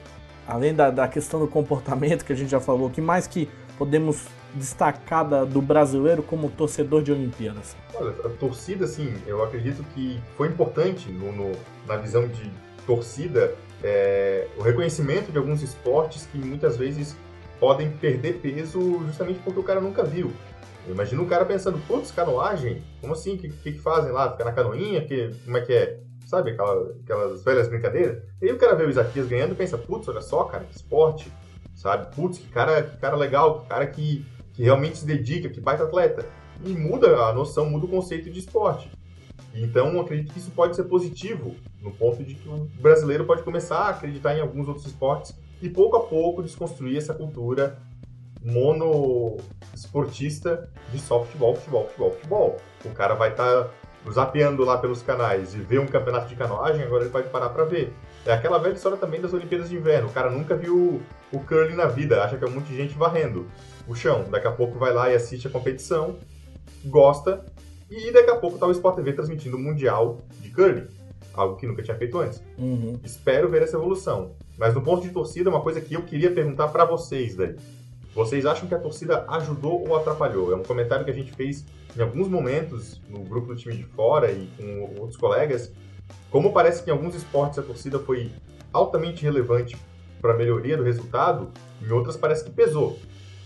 além da, da questão do comportamento que a gente já falou, o que mais que podemos destacar da, do brasileiro como torcedor de Olimpíadas? Olha, a torcida, assim, eu acredito que foi importante no, no na visão de torcida é, o reconhecimento de alguns esportes que muitas vezes podem perder peso justamente porque o cara nunca viu. Imagina um cara pensando, putz, canoagem? Como assim? O que, que, que, fazem lá? Ficar na canoinha? Que, como é que é? Sabe aquela, aquelas velhas brincadeiras? E aí o cara vê o Isaquias ganhando e pensa, putz, olha só, cara, que esporte. Sabe? Putz, que cara, que cara legal, que cara que, que realmente se dedica, que baita atleta. E muda a noção, muda o conceito de esporte. Então, acredito que isso pode ser positivo, no ponto de que o brasileiro pode começar a acreditar em alguns outros esportes e pouco a pouco desconstruir essa cultura mono esportista de só futebol, futebol, futebol, futebol. O cara vai estar tá zapeando lá pelos canais e ver um campeonato de canoagem, agora ele pode parar para ver. É aquela velha história também das Olimpíadas de Inverno. O cara nunca viu o curling na vida, acha que é de gente varrendo o chão. Daqui a pouco vai lá e assiste a competição, gosta, e daqui a pouco tá o Sport TV transmitindo o Mundial de Curling. Algo que nunca tinha feito antes. Uhum. Espero ver essa evolução. Mas no ponto de torcida, uma coisa que eu queria perguntar para vocês, velho. Vocês acham que a torcida ajudou ou atrapalhou? É um comentário que a gente fez em alguns momentos no grupo do time de fora e com outros colegas. Como parece que em alguns esportes a torcida foi altamente relevante para a melhoria do resultado, em outras parece que pesou.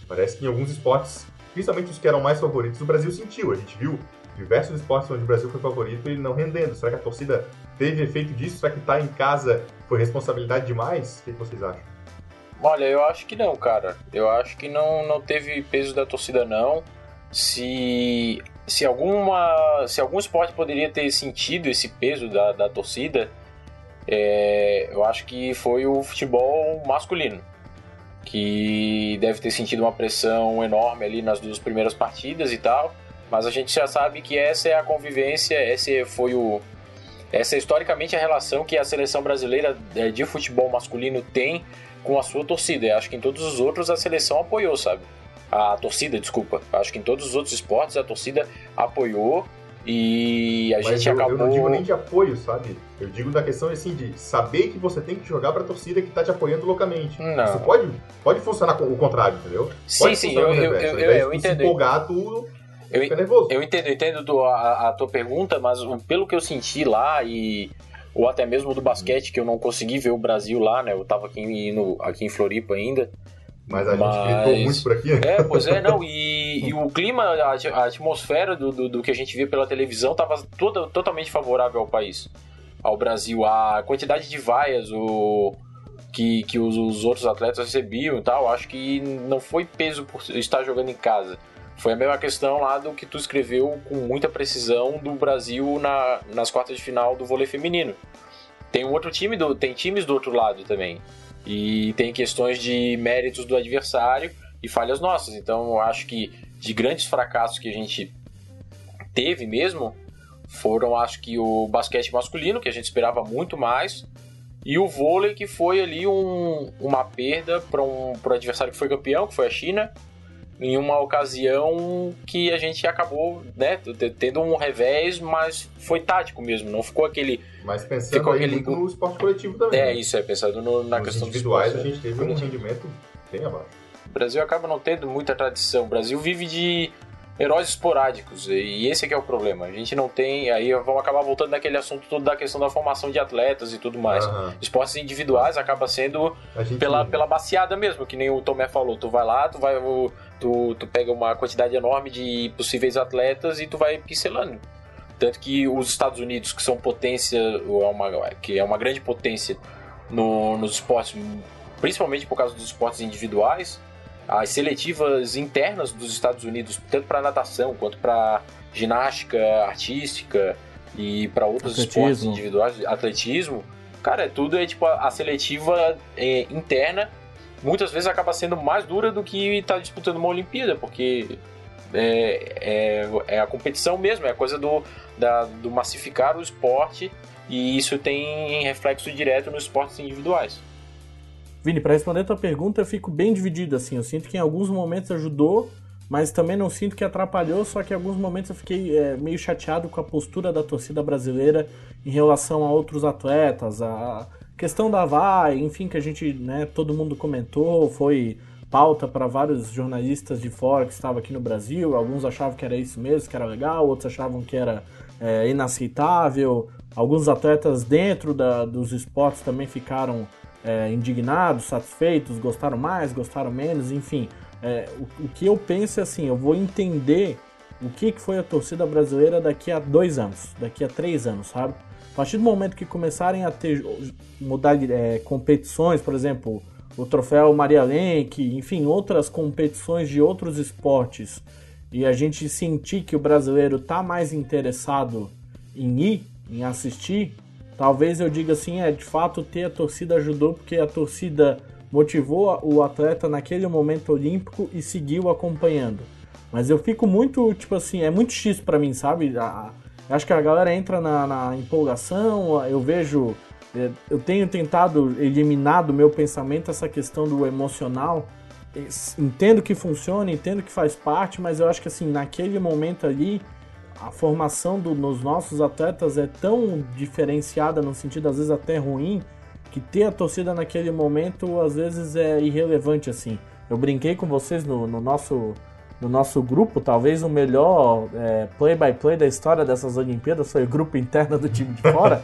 Parece que em alguns esportes, principalmente os que eram mais favoritos, o Brasil sentiu. A gente viu diversos esportes onde o Brasil foi favorito e não rendendo. Será que a torcida teve efeito disso? Será que estar tá em casa foi responsabilidade demais? O que vocês acham? Olha, eu acho que não, cara. Eu acho que não, não teve peso da torcida, não. Se, se, alguma, se algum esporte poderia ter sentido esse peso da, da torcida, é, eu acho que foi o futebol masculino. Que deve ter sentido uma pressão enorme ali nas duas primeiras partidas e tal. Mas a gente já sabe que essa é a convivência, esse foi o, essa é historicamente a relação que a seleção brasileira é, de futebol masculino tem com a sua torcida. Eu acho que em todos os outros a seleção apoiou, sabe? A torcida, desculpa. Eu acho que em todos os outros esportes a torcida apoiou e a Mas gente eu, acabou. Eu não digo nem de apoio, sabe? Eu digo da questão assim de saber que você tem que jogar pra torcida que tá te apoiando loucamente. Não. Isso pode, pode funcionar com o contrário, entendeu? Sim, pode sim, eu, eu, eu, eu, eu entendo. Se empolgar tudo, Eu, eu entendo, eu entendo do- a, a tua pergunta, mas pelo que eu senti lá e ou até mesmo do basquete que eu não consegui ver o Brasil lá, né? Eu tava aqui, no, aqui em Floripa ainda. Mas a gente Mas- gritou muito por aqui. É, pois é, não. E, <laughs> e o clima, a, a atmosfera do, do, do que a gente via pela televisão estava toda, totalmente favorável ao país, ao Brasil. A quantidade de vaias o, que, que os, os outros atletas recebiam e tal, acho que não foi peso por estar jogando em casa. Foi a mesma questão lá do que tu escreveu com muita precisão do Brasil na, nas quartas de final do vôlei feminino. Tem um outro time, do, tem times do outro lado também. E tem questões de méritos do adversário e falhas nossas. Então eu acho que de grandes fracassos que a gente teve mesmo foram, acho que o basquete masculino, que a gente esperava muito mais, e o vôlei, que foi ali um- uma perda para um, o adversário que foi campeão, que foi a China, em uma ocasião que a gente acabou né, tendo um revés, mas foi tático mesmo, não ficou aquele. Mas pensando Ficou aquele no esporte coletivo também. É, né? isso é pensado no- na Nos questão dos individuais a gente teve um coletivo. rendimento bem abaixo. O Brasil acaba não tendo muita tradição. O Brasil vive de, heróis esporádicos. E esse é que é o problema. A gente não tem. Aí vamos acabar voltando naquele assunto todo da questão da formação de atletas e tudo mais. Aham. Esportes individuais acaba sendo gente- pela, pela baseada mesmo, que nem o Tomé falou. Tu vai lá, tu vai. Tu, tu pega uma quantidade enorme de possíveis atletas e tu vai pincelando. Tanto que os Estados Unidos, que são potência, ou é uma, que é uma grande potência no, nos esportes, principalmente por causa dos esportes individuais, as seletivas internas dos Estados Unidos, tanto para natação quanto para ginástica artística e para outros Atletismo. esportes individuais, atletismo, cara, é tudo é tipo a, seletiva é, interna muitas vezes acaba sendo mais dura do que estar disputando uma Olimpíada, porque é, é, é a competição mesmo, é a coisa do, da- do massificar o esporte e isso tem reflexo direto nos esportes individuais. Vini, para responder a tua pergunta, eu fico bem dividido, assim. Eu sinto que em alguns momentos ajudou, mas também não sinto que atrapalhou, só que em alguns momentos eu fiquei é, meio chateado com a postura da torcida brasileira em relação a outros atletas, a questão da VAR, enfim, que a gente, né, todo mundo comentou, foi pauta para vários jornalistas de fora que estavam aqui no Brasil, alguns achavam que era isso mesmo, que era legal, outros achavam que era é, inaceitável, alguns atletas dentro da- dos esportes também ficaram é, indignados, satisfeitos, gostaram mais, gostaram menos, enfim. É, o, o que eu penso é assim, eu vou entender o que, que foi a torcida brasileira daqui a dois anos, daqui a três anos, sabe? A partir do momento que começarem a ter mudar é, competições, por exemplo, o troféu Maria Lenk, enfim, outras competições de outros esportes, e a gente sentir que o brasileiro tá mais interessado em ir, em assistir, talvez eu diga assim, é, de fato ter a torcida ajudou porque a torcida motivou o atleta naquele momento olímpico e seguiu acompanhando. Mas eu fico muito, tipo assim, é muito X pra mim, sabe? A- acho que a galera entra na, na empolgação, eu vejo. é, Eu tenho tentado eliminar do meu pensamento essa questão do emocional. Entendo que funciona, entendo que faz parte, mas eu acho que assim, naquele momento ali, a formação do- nos nossos atletas é tão diferenciada, no sentido às vezes até ruim, que ter a torcida naquele momento às vezes é irrelevante assim. Eu brinquei com vocês no, no nosso no nosso grupo, talvez o melhor é, play-by-play da história dessas Olimpíadas foi o grupo interno do time de fora.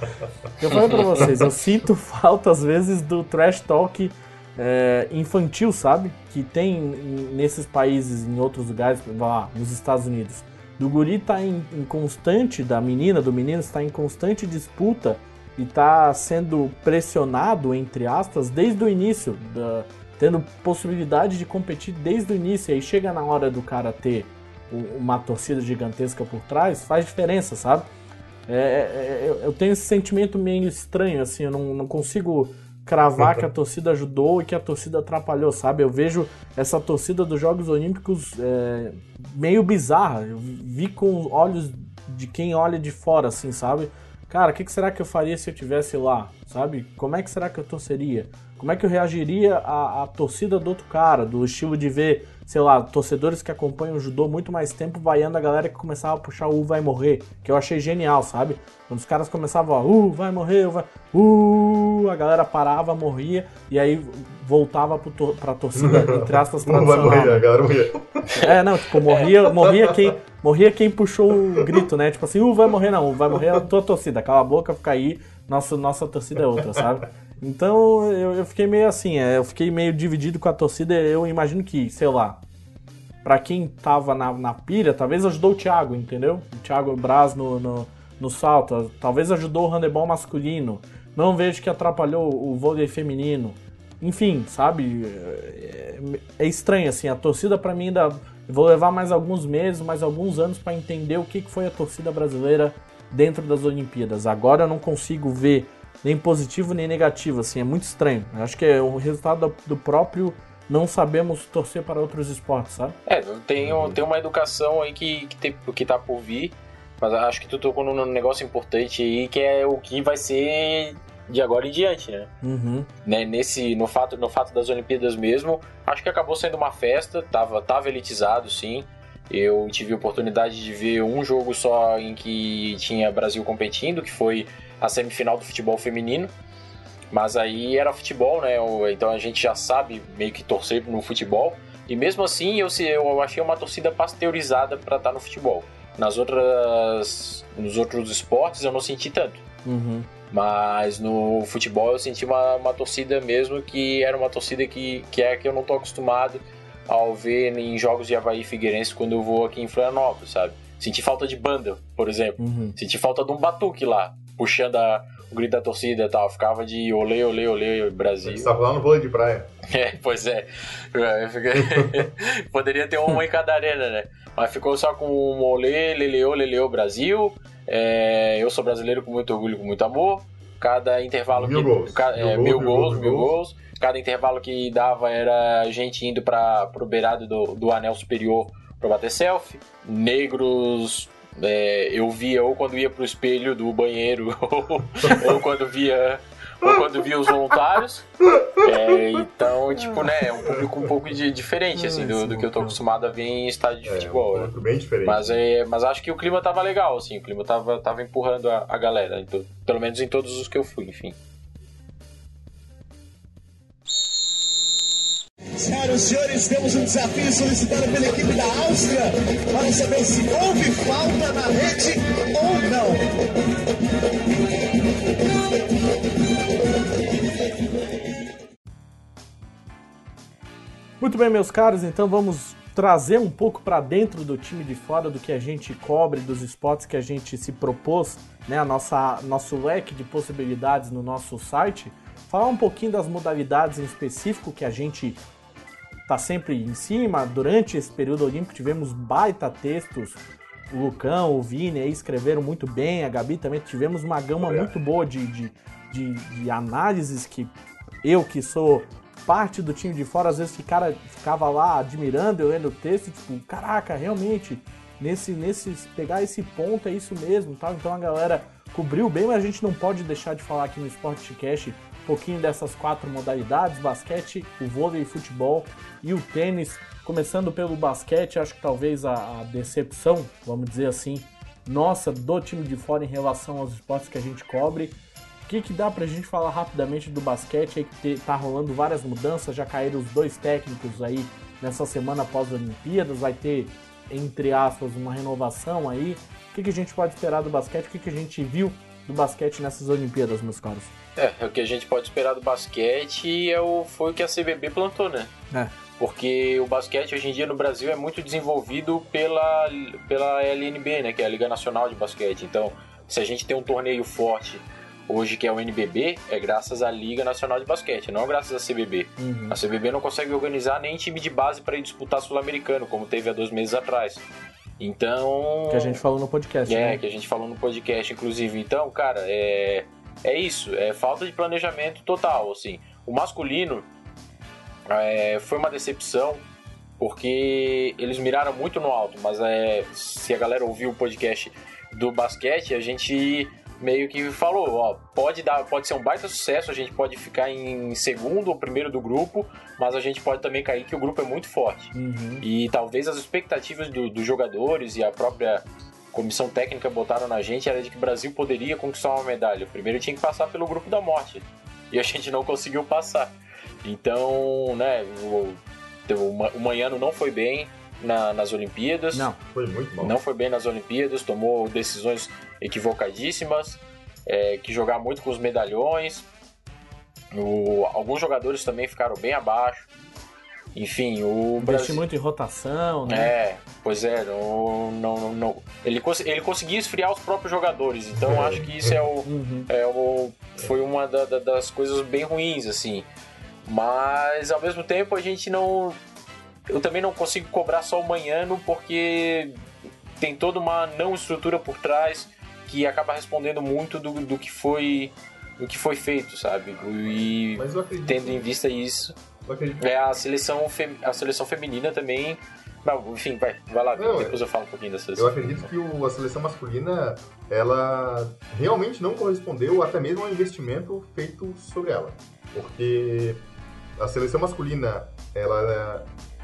eu falei pra vocês, eu sinto falta às vezes do trash talk é, infantil, sabe? Que tem em- nesses países, em outros lugares, lá, nos Estados Unidos. Do guri tá em, em constante, da menina, do menino está em constante disputa e tá sendo pressionado, entre aspas, desde o início, da- tendo possibilidade de competir desde o início. E aí chega na hora do cara ter uma torcida gigantesca por trás, faz diferença, sabe? É, é, eu- eu tenho esse sentimento meio estranho, assim, eu não, não consigo cravar que a torcida ajudou e que a torcida atrapalhou, sabe? Eu vejo essa torcida dos Jogos Olímpicos é, meio bizarra. Eu vi com olhos de quem olha de fora, assim, sabe? Cara, o que, que será que eu faria se eu tivesse lá, sabe? Como é que será que eu torceria? Como é que eu reagiria à, à torcida do outro cara, do estilo de ver, sei lá, torcedores que acompanham o judô muito mais tempo vaiando a galera que começava a puxar o U vai morrer, que eu achei genial, sabe? Quando os caras começavam a, uh, vai morrer, vai, a galera parava, morria, e aí voltava pro tor pra torcida, entre aspas, <laughs> Não vai tradicional. morrer, a galera morrer. É, não, tipo, morria, morria, quem, morria quem puxou o grito, né? Tipo assim, uh, vai morrer não, vai morrer a tua torcida, cala a boca, fica aí, nossa, nossa torcida é outra, sabe? Então eu, eu fiquei meio assim, é, eu fiquei meio dividido com a torcida, eu imagino que, sei lá, pra quem tava na, na pilha, talvez ajudou o Thiago, entendeu? O Thiago Braz no, no, no salto, talvez ajudou o handebol masculino, não vejo que atrapalhou o vôlei feminino. Enfim, sabe? É, é estranho, assim, a torcida pra mim ainda. Vou levar mais alguns meses, mais alguns anos pra entender o que foi a torcida brasileira dentro das Olimpíadas. Agora eu não consigo ver nem positivo nem negativo, assim, é muito estranho. Eu acho que é o resultado do- próprio não sabemos torcer para outros esportes, sabe? É, tem, tem uma educação aí que, que, tem, que tá por vir, mas acho que tu tocou num negócio importante aí, que é o que vai ser de agora em diante, né? Uhum. né, nesse no fato no fato das Olimpíadas mesmo acho que acabou sendo uma festa tava tava elitizado sim eu tive a oportunidade de ver um jogo só em que tinha Brasil competindo que foi a semifinal do futebol feminino mas aí era futebol né então a gente já sabe meio que torcer no futebol E mesmo assim, eu, se- eu achei uma torcida pasteurizada pra estar no futebol. Nas outras, nos outros esportes eu não senti tanto. Uhum. Mas no futebol eu senti uma, uma torcida mesmo que era uma torcida que, que é que eu não tô acostumado ao ver em jogos de Havaí e Figueirense quando eu vou aqui em Florianópolis, sabe? Senti falta de banda, por exemplo. Uhum. Senti falta de um batuque lá, puxando a- o grito da torcida e tal. Ficava de olê, olê, olê, Brasil. Você tava lá no vôlei de praia. <laughs> É, pois é. <laughs> Poderia ter uma em cada arena, né? Mas ficou só com um olê, leleô, leleô, Brasil. É, eu sou brasileiro com muito orgulho, com muito amor. Cada intervalo Mil que. gols. ca- é, Mil mil, gols, gols, mil gols. gols. Cada intervalo que dava era gente indo para pro beirado do, do anel superior para bater selfie. Negros. é, eu via ou quando ia pro espelho do banheiro ou, <laughs> ou quando via ou quando via os voluntários. É, então, tipo, né, é um público um pouco de- diferente, assim, do, do que eu tô acostumado a ver em estádio de É, futebol, um né? público bem diferente. Mas, é, mas acho que o clima tava legal, assim, o clima tava, tava empurrando a, a galera, então, pelo menos em todos os que eu fui, enfim. Senhoras e senhores, temos um desafio solicitado pela equipe da Áustria para saber se houve falta na rede ou não. Muito bem, meus caros, então vamos trazer um pouco para dentro do time de fora do que a gente cobre, dos esportes que a gente se propôs, né, a nossa nosso leque de possibilidades no nosso site, falar um pouquinho das modalidades em específico que a gente tá sempre em cima. Durante esse período olímpico tivemos baita textos. O Lucão, o Vini aí escreveram muito bem, a Gabi também tivemos uma gama muito boa de, de, de, de análises que eu que sou parte do time de fora, às vezes ficava, ficava lá admirando, eu lendo o texto, tipo, caraca, realmente, nesse, nesse, pegar esse ponto é isso mesmo, tal. Então a galera cobriu bem, mas a gente não pode deixar de falar aqui no Sportcast um pouquinho dessas quatro modalidades, basquete, o vôlei, futebol e o tênis. Começando pelo basquete, acho que talvez a, a decepção, vamos dizer assim, nossa, do time de fora em relação aos esportes que a gente cobre. O que, que dá pra gente falar rapidamente do basquete aí que tá rolando várias mudanças, já caíram os dois técnicos aí nessa semana após as Olimpíadas, vai ter, entre aspas, uma renovação aí. O que, que a gente pode esperar do basquete? O que, que a gente viu do basquete nessas Olimpíadas, meus caros? É, o que a gente pode esperar do basquete é o, foi o que a CBB plantou, né? É. Porque o basquete hoje em dia no Brasil é muito desenvolvido pela, pela LNB, né? Que é a Liga Nacional de Basquete. Então, se a gente tem um torneio forte hoje que é o NBB, é graças à Liga Nacional de Basquete, não graças à CBB. Uhum. A CBB não consegue organizar nem time de base para ir disputar Sul-Americano, como teve há dois meses atrás. Então. Que a gente falou no podcast, É, né? que a gente falou no podcast, inclusive. Então, cara, é, é isso. É falta de planejamento total, assim. O masculino é, foi uma decepção, porque eles miraram muito no alto, mas é, se a galera ouviu o podcast do basquete, a gente meio que falou, ó, pode dar, pode ser um baita sucesso, a gente pode ficar em segundo ou primeiro do grupo, mas a gente pode também cair que o grupo é muito forte. Uhum. E talvez as expectativas do- dos jogadores e a própria comissão técnica botaram na gente era de que o Brasil poderia conquistar uma medalha. Primeiro tinha que passar pelo grupo da morte. E a gente não conseguiu passar. Então, né, o, o, Ma- o Manhano não foi bem na- nas Olimpíadas. Não. Foi muito bom. Não foi bem nas Olimpíadas, tomou decisões equivocadíssimas, é, que jogar muito com os medalhões. O- alguns jogadores também ficaram bem abaixo. Enfim, o Investi Brasil... muito em rotação, né? É, pois é, não, não, não. Ele, cons- ele conseguia esfriar os próprios jogadores, então É. acho que isso é o, Uhum. é o, foi uma da- da- das coisas bem ruins, assim. Mas ao mesmo tempo a gente não. Eu também não consigo cobrar só o Manhano porque tem toda uma não estrutura por trás que acaba respondendo muito do, do que foi do que foi feito, sabe? E Mas eu acredito, tendo em vista isso, eu é a seleção, fem- a seleção feminina também. Não, enfim, vai, vai lá, Não, depois eu falo um pouquinho da Eu seleção. acredito que o- a seleção masculina, ela realmente não correspondeu até mesmo ao investimento feito sobre ela. Porque a seleção masculina, ela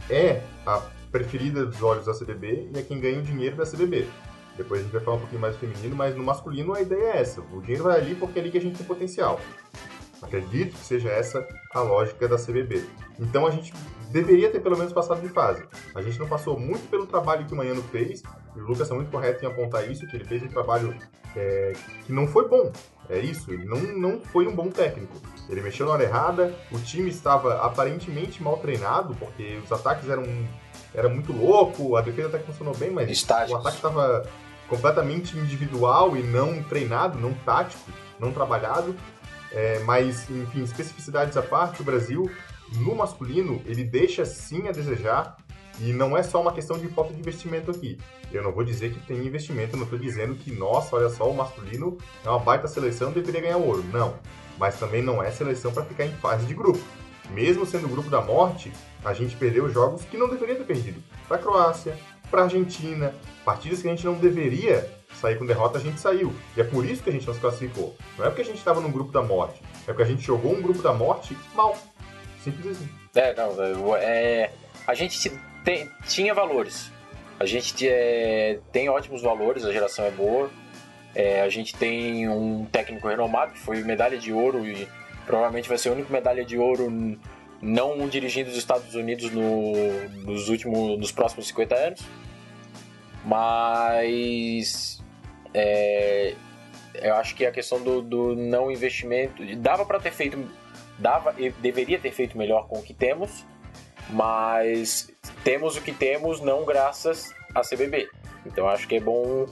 é a preferida dos olhos da CBB e é quem ganha o dinheiro da CBB. Depois a gente vai falar um pouquinho mais do feminino, mas no masculino a ideia é essa. O dinheiro vai ali porque é ali que a gente tem potencial. Acredito que seja essa a lógica da CBB. Então a gente deveria ter pelo menos passado de fase. A gente não passou muito pelo trabalho que o Manhano fez, e o Lucas é muito correto em apontar isso, que ele fez um trabalho é, que não foi bom. É isso, ele não, não foi um bom técnico. Ele mexeu na hora errada, o time estava aparentemente mal treinado, porque os ataques eram era muito louco, a defesa até que funcionou bem, mas Estáticos. o ataque estava completamente individual e não treinado, não tático, não trabalhado. É, mas, enfim, especificidades à parte, o Brasil, no masculino, ele deixa sim a desejar e não é só uma questão de falta de investimento aqui. Eu não vou dizer que tem investimento, não estou dizendo que, nossa, olha só, o masculino é uma baita seleção, deveria ganhar ouro. Não. Mas também não é seleção para ficar em fase de grupo. Mesmo sendo o grupo da morte, a gente perdeu jogos que não deveria ter perdido. Para a Croácia, para a Argentina, partidas que a gente não deveria sair com derrota, a gente saiu. E é por isso que a gente não se classificou. Não é porque a gente estava no grupo da morte, é porque a gente jogou um grupo da morte mal. Simples assim. É, não, é, a gente tem- tinha valores. A gente é, tem ótimos valores, a geração é boa. É, a gente tem um técnico renomado, que foi medalha de ouro e provavelmente vai ser a única medalha de ouro não dirigindo os Estados Unidos no- nos últimos, nos próximos 50 anos. Mas é, eu acho que a questão do, do não investimento dava para ter feito, dava e deveria ter feito melhor com o que temos, mas temos o que temos não graças à CBB. Então acho que é bom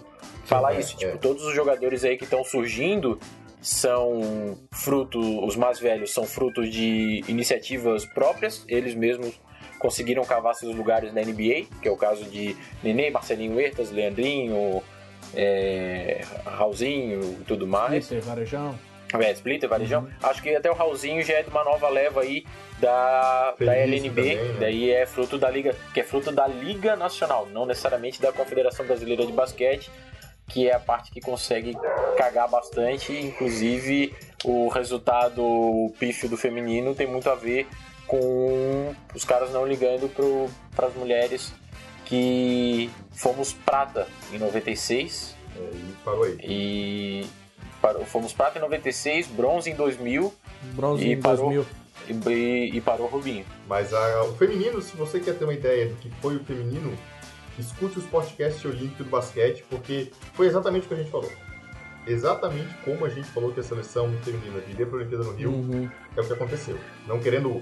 falar é, isso. é. Tipo, todos os jogadores aí que estão surgindo são fruto, os mais velhos são frutos de iniciativas próprias, eles mesmos conseguiram cavar seus lugares na NBA, que é o caso de Nenê, Marcelinho Huertas, Leandrinho, é, Raulzinho e tudo mais. Splitter, Varejão. É, Splitter, Varejão. Acho que até o Raulzinho já é de uma nova leva aí da, da LNB, também, né? daí é fruto da Liga, que é fruto da Liga Nacional, não necessariamente da Confederação Brasileira de Basquete, que é a parte que consegue cagar bastante, inclusive o resultado pífio do feminino tem muito a ver com os caras não ligando para as mulheres que fomos prata em 96 É, e parou aí. e parou- fomos prata em 96, bronze em 2000 Bronze E em parou. 2000. e, e- e parou o Rubinho. Mas a- o feminino, se você quer ter uma ideia do que foi o feminino, escute os podcasts olímpicos do basquete, porque foi exatamente o que a gente falou. Exatamente como a gente falou que a seleção feminina viria para a Olimpíada no Rio, Uhum. é o que aconteceu. Não querendo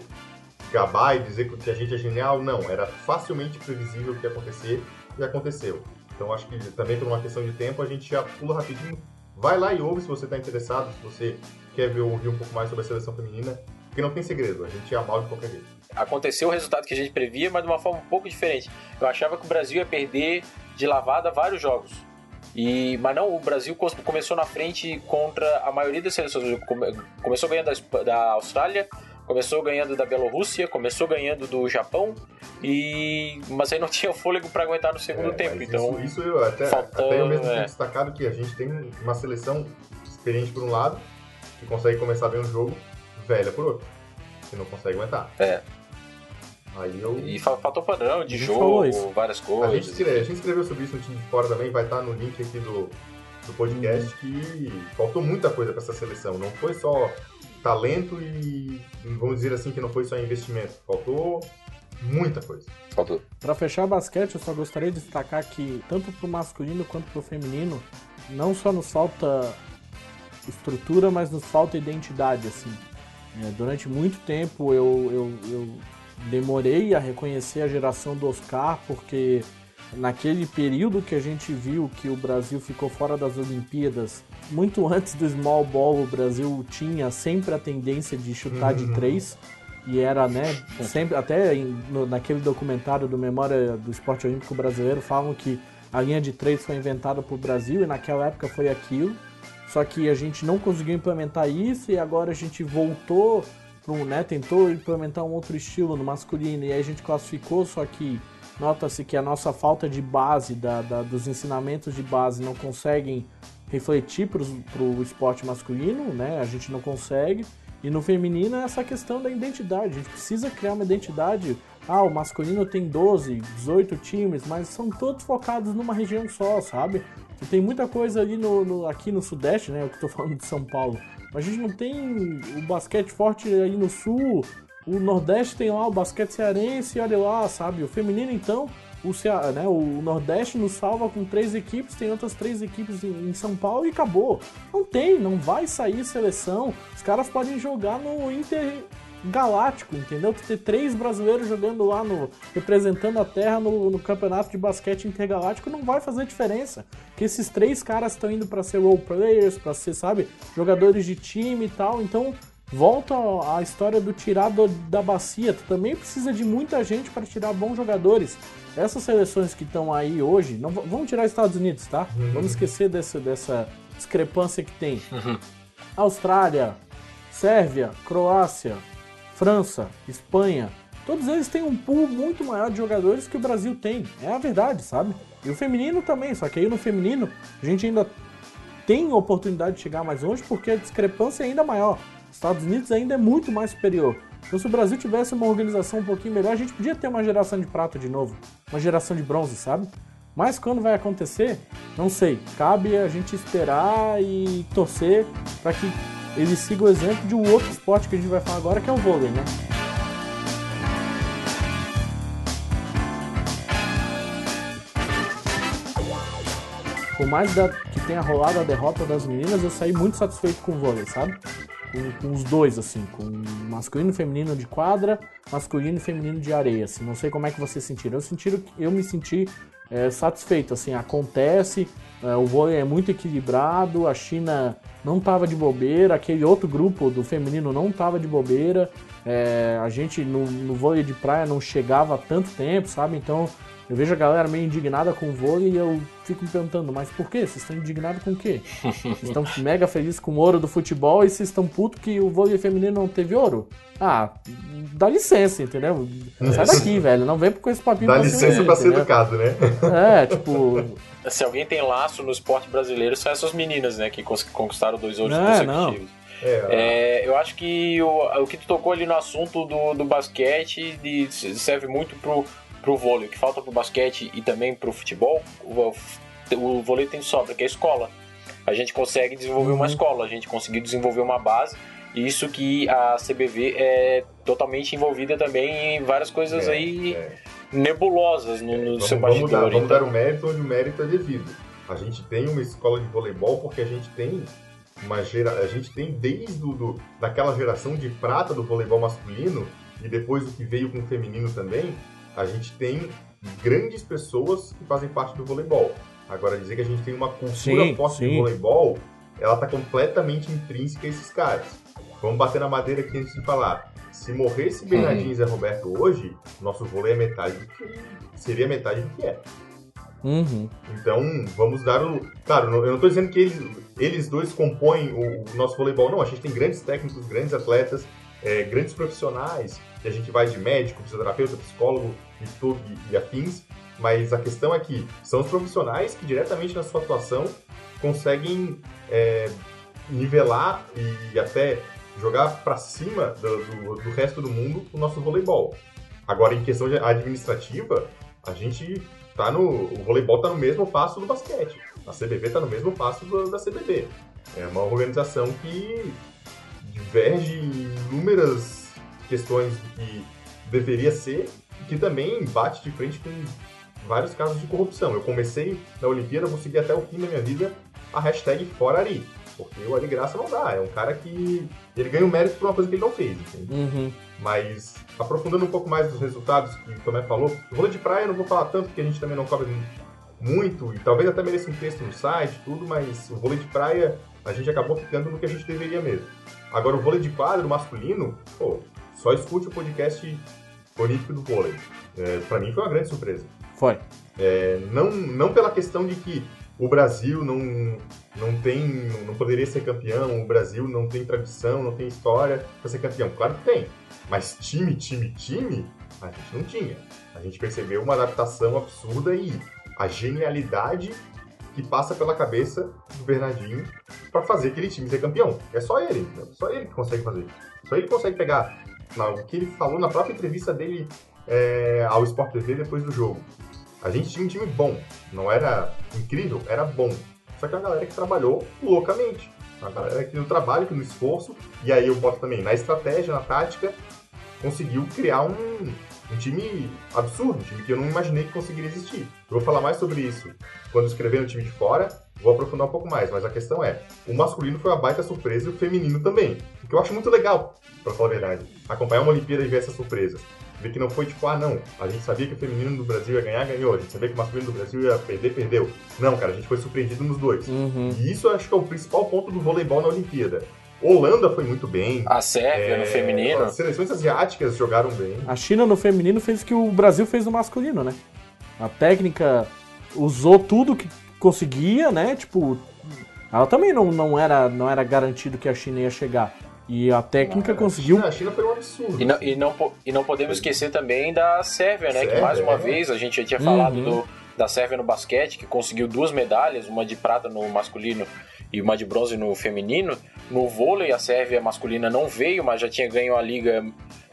gabar e dizer que a gente é genial, não. Era facilmente previsível o que ia acontecer e aconteceu. Então acho que também por uma questão de tempo a gente já pula rapidinho. Vai lá e ouve se você está interessado, se você quer ver ouvir um pouco mais sobre a seleção feminina, porque não tem segredo, a gente é mal de qualquer jeito. Aconteceu o resultado que a gente previa, mas de uma forma um pouco diferente. Eu achava que o Brasil ia perder de lavada vários jogos. E, mas não, o Brasil começou na frente contra a maioria das seleções. Come- Começou ganhando da, da Austrália, começou ganhando da Bielorrússia, começou ganhando do Japão, e mas aí não <laughs> tinha fôlego para aguentar no segundo É, tempo. Então, isso, isso eu até, faltando, até eu mesmo é. destacado que a gente tem uma seleção experiente por um lado, que consegue começar bem o jogo, velha por outro, que não consegue aguentar. É. Aí eu. e fa- faltou padrão de A jogo, várias A coisas. gente, escreve- a gente escreveu sobre isso no time de fora também, vai estar no link aqui do, do podcast, Uhum. que faltou muita coisa para essa seleção. Não foi só talento e, vamos dizer assim, que não foi só investimento. Faltou muita coisa. Faltou. Pra fechar basquete, eu só gostaria de destacar que, tanto pro masculino quanto pro feminino, não só nos falta estrutura, mas nos falta identidade, assim. É, durante muito tempo eu, eu, eu demorei a reconhecer a geração do Oscar, porque naquele período que a gente viu que o Brasil ficou fora das Olimpíadas, muito <laughs> antes do small ball, o Brasil tinha sempre a tendência de chutar de Uhum. três. E era, né, sempre, até em- no- naquele documentário do Memória do Esporte Olímpico Brasileiro, falam que a linha de três foi inventada por Brasil e naquela época foi aquilo. Só que a gente não conseguiu implementar isso e agora a gente voltou para um, né, tentou implementar um outro estilo no masculino e aí a gente classificou, só que nota-se que a nossa falta de base, da, da- dos ensinamentos de base não conseguem refletir para o esporte masculino, né? A gente não consegue. E no feminino é essa questão da identidade. A gente precisa criar uma identidade. Ah, o masculino tem 12, 18 times, mas são todos focados numa região só, sabe? E tem muita coisa ali no, no- aqui no Sudeste, né? Eu que tô <laughs> falando de São Paulo. A gente não tem o basquete forte aí no sul, o Nordeste tem lá o basquete cearense, olha lá, sabe? O feminino, então, o, Cea, né, o Nordeste nos salva com três equipes, tem outras três equipes em, São Paulo e acabou. Não tem, não vai sair seleção. Os caras podem jogar no Inter galáctico, entendeu? Ter três brasileiros jogando lá no representando a Terra no, no campeonato de basquete intergaláctico não vai fazer diferença. Que esses três caras estão indo para ser role players, para ser, sabe, jogadores de time e tal. Então volta a história do tirar da bacia. Tu também precisa de muita gente para tirar bons jogadores. Essas seleções que estão aí hoje, não vamos tirar Estados Unidos, tá? Uhum. Vamos esquecer dessa, dessa discrepância que tem. Uhum. Austrália, Sérvia, Croácia, França, Espanha, todos eles têm um pool muito maior de jogadores que o Brasil tem. É a verdade, sabe? E o feminino também, só que aí no feminino a gente ainda tem oportunidade de chegar mais longe porque a discrepância é ainda maior. Estados Unidos ainda é muito mais superior. Então, se o Brasil tivesse uma organização um pouquinho melhor, a gente podia ter uma geração de prata de novo, uma geração de bronze, sabe? Mas quando vai acontecer, não sei. Cabe a gente esperar e torcer para que ele siga o exemplo de um outro esporte que a gente vai falar agora, que é o vôlei, né? Por mais que tenha rolado a derrota das meninas, eu saí muito satisfeito com o vôlei, sabe? Com, com, os dois, assim, com masculino e feminino de quadra, masculino e feminino de areia, assim. Não sei como é que vocês sentiram. Eu, senti, eu me senti é, satisfeito, assim, acontece, é, o vôlei é muito equilibrado, a China não tava de bobeira, aquele outro grupo do feminino não tava de bobeira, é, a gente no, no vôlei de praia não chegava há tanto tempo, sabe? Então eu vejo a galera meio indignada com o vôlei e eu fico me perguntando, mas por quê? Vocês estão indignados com o quê? <laughs> Vocês estão mega felizes com o ouro do futebol e vocês estão putos que o vôlei feminino não teve ouro? Ah, dá licença, entendeu? Sai daqui, <laughs> velho. Não vem com esse papinho Dá licença pra ser educado, né? É, tipo. <laughs> Se alguém tem laço no esporte brasileiro, são essas meninas, né? Que conquistaram dois ouros é, consecutivos. Não. É, é, eu acho que o, o que tu tocou ali no assunto do, do basquete de, serve muito pro, pro vôlei. O que falta pro basquete e também pro futebol, o, o vôlei tem sobra, que é a escola. A gente consegue desenvolver uhum. uma escola, a gente conseguiu desenvolver uma base isso que a CBV é totalmente envolvida também em várias coisas é, aí é. nebulosas no, no vamos, seu bastidor. Vamos, dar, vamos dar o mérito onde o mérito é devido. A gente tem uma escola de voleibol porque a gente tem uma gera... a gente tem desde do, do, daquela geração de prata do voleibol masculino e depois o que veio com o feminino também, a gente tem grandes pessoas que fazem parte do voleibol. Agora dizer que a gente tem uma cultura sim, forte sim. de voleibol, ela está completamente intrínseca a esses caras. Vamos bater na madeira aqui antes de falar. Se morresse Bernardinho e Zé Roberto hoje, nosso vôlei é metade do que seria metade do que é. Uhum. Então, vamos dar o. Claro, eu não estou dizendo que eles, eles dois compõem o, o, nosso voleibol, não. A gente tem grandes técnicos, grandes atletas, é, grandes profissionais, que a gente vai de médico, fisioterapeuta, psicólogo e, tudo, e, afins. Mas a questão é que são os profissionais que, diretamente na sua atuação, conseguem é, nivelar e até jogar para cima do, do, do, resto do mundo o nosso voleibol. Agora, em questão administrativa, a gente tá no. O voleibol tá no mesmo passo do basquete. A CBV tá no mesmo passo do, da CBV. É uma organização que diverge em inúmeras questões que deveria ser que também bate de frente com vários casos de corrupção. Eu comecei na Olimpíada, vou seguir até o fim da minha vida a hashtag Fora Ari. Porque o Ali Graça não dá. É um cara que. Ele ganha o mérito por uma coisa que ele não fez, uhum. Mas, aprofundando um pouco mais dos resultados que o Tomé falou, o vôlei de praia eu não vou falar tanto, porque a gente também não cobre muito, e talvez até mereça um texto no site, tudo, mas o vôlei de praia a gente acabou ficando no que a gente deveria mesmo. Agora, o vôlei de quadro masculino, pô, só escute o podcast olímpico do vôlei. É, para mim foi uma grande surpresa. Foi. É, não, não pela questão de que o Brasil não, não tem, não poderia ser campeão, o Brasil não tem tradição, não tem história para ser campeão. Claro que tem, mas time, time, time, a gente não tinha. A gente percebeu uma adaptação absurda e a genialidade que passa pela cabeça do Bernardinho para fazer aquele time ser campeão. É só ele, né? só ele que consegue fazer. Só ele consegue pegar o que ele falou na própria entrevista dele é, ao Sport TV depois do jogo. A gente tinha um time bom. Não era incrível, era bom. Só que uma galera que trabalhou loucamente. A galera que no trabalho, que no esforço, e aí eu boto também na estratégia, na tática, conseguiu criar um, um time absurdo, um time que eu não imaginei que conseguiria existir. Eu vou falar mais sobre isso quando escrever no time de fora, vou aprofundar um pouco mais, mas a questão é, o masculino foi uma baita surpresa e o feminino também. O que eu acho muito legal, pra falar a verdade. Acompanhar uma Olimpíada e ver essas surpresas. Ver que não foi tipo, ah não, a gente sabia que o feminino do Brasil ia ganhar, ganhou. A gente sabia que o masculino do Brasil ia perder, perdeu. Não, cara, a gente foi surpreendido nos dois. Uhum. E isso eu acho que é o principal ponto do voleibol na Olimpíada. Holanda foi muito bem. A Sérvia no É, feminino. As seleções asiáticas jogaram bem. A China no feminino fez o que o Brasil fez no masculino, né? A técnica usou tudo que conseguia, né? Tipo, ela também não, não, era, não era garantido que a China ia chegar. E a técnica A conseguiu. China, a China foi um absurdo. E não, e, não, e não podemos esquecer também da Sérvia, né? que Sérvia, mais uma é. vez a gente já tinha falado Uhum. do- da Sérvia no basquete, que conseguiu duas medalhas, uma de prata no masculino e uma de bronze no feminino. No vôlei, a Sérvia masculina não veio, mas já tinha ganho a Liga,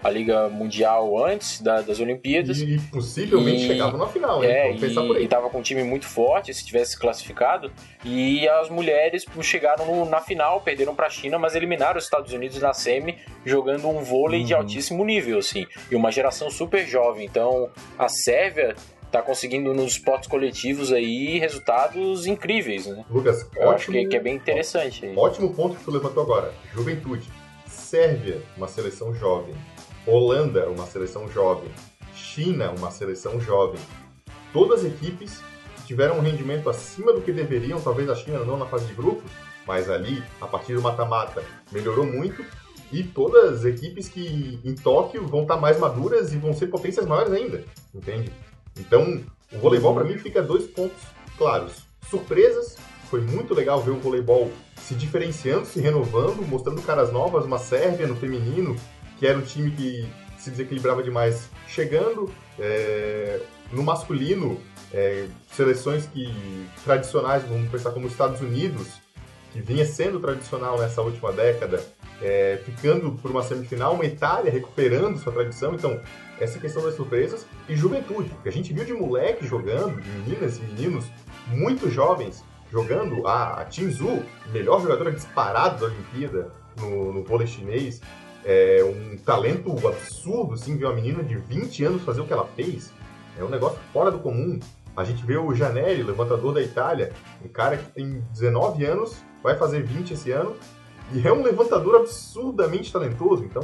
a Liga Mundial antes da- das Olimpíadas. E, e possivelmente E- chegavam na final, hein? É, Vamos pensar por e, aí. e tava com um time muito forte, se tivesse classificado. E as mulheres chegaram no- na final, perderam pra China, mas eliminaram os Estados Unidos na semi, jogando um vôlei de Uhum. altíssimo nível, assim. E uma geração super jovem. Então, a Sérvia tá conseguindo nos esportes coletivos aí resultados incríveis, né? Lucas, Eu acho ótimo, que, que é bem interessante. aí. ótimo ponto que tu levantou agora. Juventude. Sérvia, uma seleção jovem. Holanda, uma seleção jovem. China, uma seleção jovem. Todas as equipes tiveram um rendimento acima do que deveriam, talvez a China não na fase de grupos, mas ali, a partir do mata-mata, melhorou muito. E todas as equipes que em Tóquio vão estar mais maduras e vão ser potências maiores ainda, entende? Então, o voleibol para mim fica dois pontos claros. Surpresas, foi muito legal ver o voleibol se diferenciando, se renovando, mostrando caras novas, uma Sérvia no feminino, que era um time que se desequilibrava demais, chegando. é, no masculino, é, seleções que tradicionais, vamos pensar como os Estados Unidos, que vinha sendo tradicional nessa última década, é, ficando por uma semifinal, uma Itália recuperando sua tradição. Então, essa questão das surpresas e juventude. que a gente viu de moleque jogando, de meninas e meninos muito jovens jogando. A, a Tim Zhu, melhor jogadora disparada da Olimpíada no, no vôlei chinês. É um talento absurdo, assim, ver uma menina de 20 anos fazer o que ela fez. É um negócio fora do comum. A gente vê o Janelli, levantador da Itália, um cara que tem 19 anos, vai fazer 20 esse ano, e é um levantador absurdamente talentoso. Então,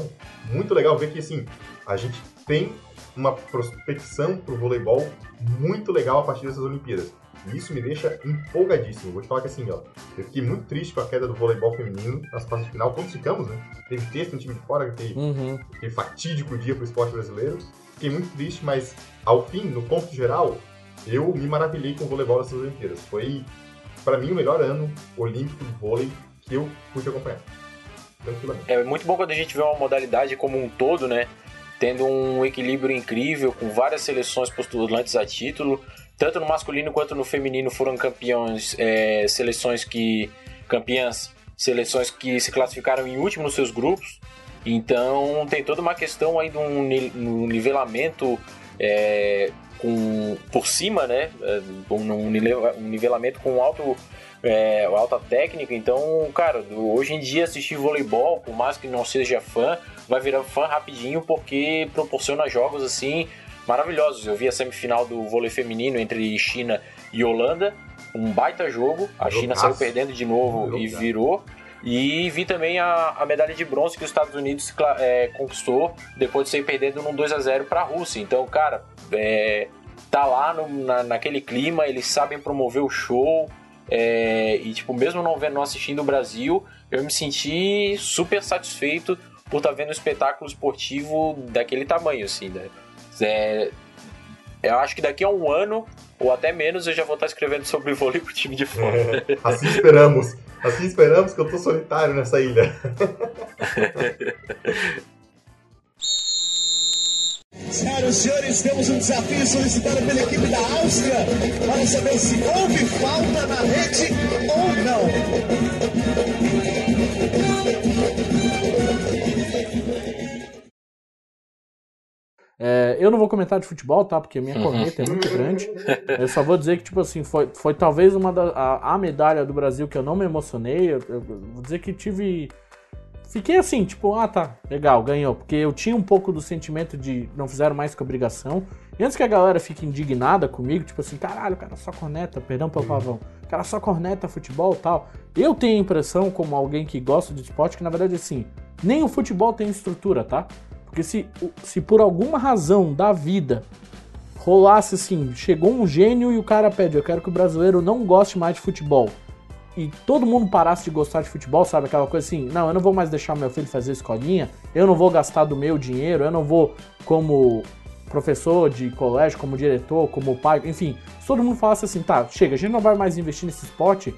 muito legal ver que, assim, a gente tem uma prospecção pro voleibol muito legal a partir dessas Olimpíadas. E isso me deixa empolgadíssimo. Vou te falar que assim, ó, eu fiquei muito triste com a queda do voleibol feminino nas fases de final. Quando ficamos, né? Teve texto no time de fora, aquele, Uhum. aquele fatídico dia pro esporte brasileiro. Fiquei muito triste, mas ao fim, no ponto geral, eu me maravilhei com o voleibol dessas Olimpíadas. Foi, pra mim, o melhor ano olímpico do vôlei eu pude acompanhar. É muito bom quando a gente vê uma modalidade como um todo, né? Tendo um equilíbrio incrível, com várias seleções postulantes a título. Tanto no masculino quanto no feminino foram campeões, é, seleções que. campeãs, seleções que se classificaram em último nos seus grupos. Então tem toda uma questão aí de um ni- nivelamento é, com, por cima, né? É, um nivelamento com alto é, alta técnica. Então, cara, hoje em dia assistir voleibol, por mais que não seja fã, vai virar fã rapidinho porque proporciona jogos assim maravilhosos. Eu vi a semifinal do vôlei feminino entre China e Holanda, um baita jogo. A China saiu perdendo de novo e virou. E vi também a, a medalha de bronze que os Estados Unidos é, conquistou depois de sair perdendo num 2 a 0 para a Rússia. Então, cara, é, tá lá no- na, naquele clima, eles sabem promover o show. É, e, tipo, mesmo não vendo, não assistindo o Brasil, eu me senti super satisfeito por estar vendo um espetáculo esportivo daquele tamanho, assim, né? É, eu acho que daqui a um ano, ou até menos, eu já vou estar escrevendo sobre vôlei pro time de fora. É, <laughs> assim esperamos. Assim esperamos que eu tô solitário nessa ilha. <laughs> Senhoras e senhores, temos um desafio solicitado pela equipe da Áustria para saber se houve falta na rede ou não. É, eu não vou comentar de futebol, tá? Porque a minha corneta é muito <laughs> grande. Eu só vou dizer que, tipo assim, foi, foi talvez uma da a, a medalha do Brasil que eu não me emocionei. Eu, eu vou dizer que tive. Fiquei assim, tipo, ah tá, legal, ganhou. Porque eu tinha um pouco do sentimento de não fizeram mais que obrigação. E antes que a galera fique indignada comigo, tipo assim, caralho, o cara só corneta, perdão pelo pavão, o cara só corneta futebol tal. Eu tenho a impressão, como alguém que gosta de esporte, que na verdade assim, nem o futebol tem estrutura, tá? Porque se, se por alguma razão da vida rolasse assim, chegou um gênio e o cara pede, eu quero que o brasileiro não goste mais de futebol. E todo mundo parasse de gostar de futebol, sabe? Aquela coisa assim, não, eu não vou mais deixar meu filho fazer escolinha, eu não vou gastar do meu dinheiro, eu não vou, como professor de colégio, como diretor, como pai, enfim, se todo mundo falasse assim, tá, chega, a gente não vai mais investir nesse esporte,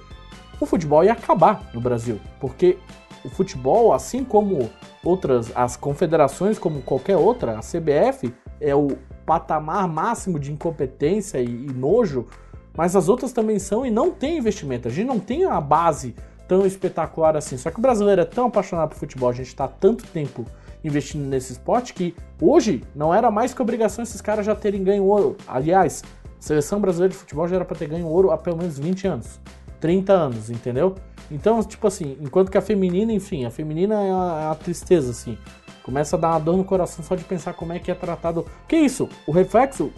o futebol ia acabar no Brasil. Porque o futebol, assim como outras, as confederações, como qualquer outra, a CBF é o patamar máximo de incompetência e, e nojo, mas as outras também são e não tem investimento. A gente não tem uma base tão espetacular assim. Só que o brasileiro é tão apaixonado por futebol, a gente está tanto tempo investindo nesse esporte que hoje não era mais que obrigação esses caras já terem ganho ouro. Aliás, a seleção brasileira de futebol já era para ter ganho ouro há pelo menos 20 anos, 30 anos, entendeu? Então, tipo assim, enquanto que a feminina, enfim, a feminina é a, é a tristeza, assim. Começa a dar uma dor no coração só de pensar como é que é tratado. Que isso? O reflexo,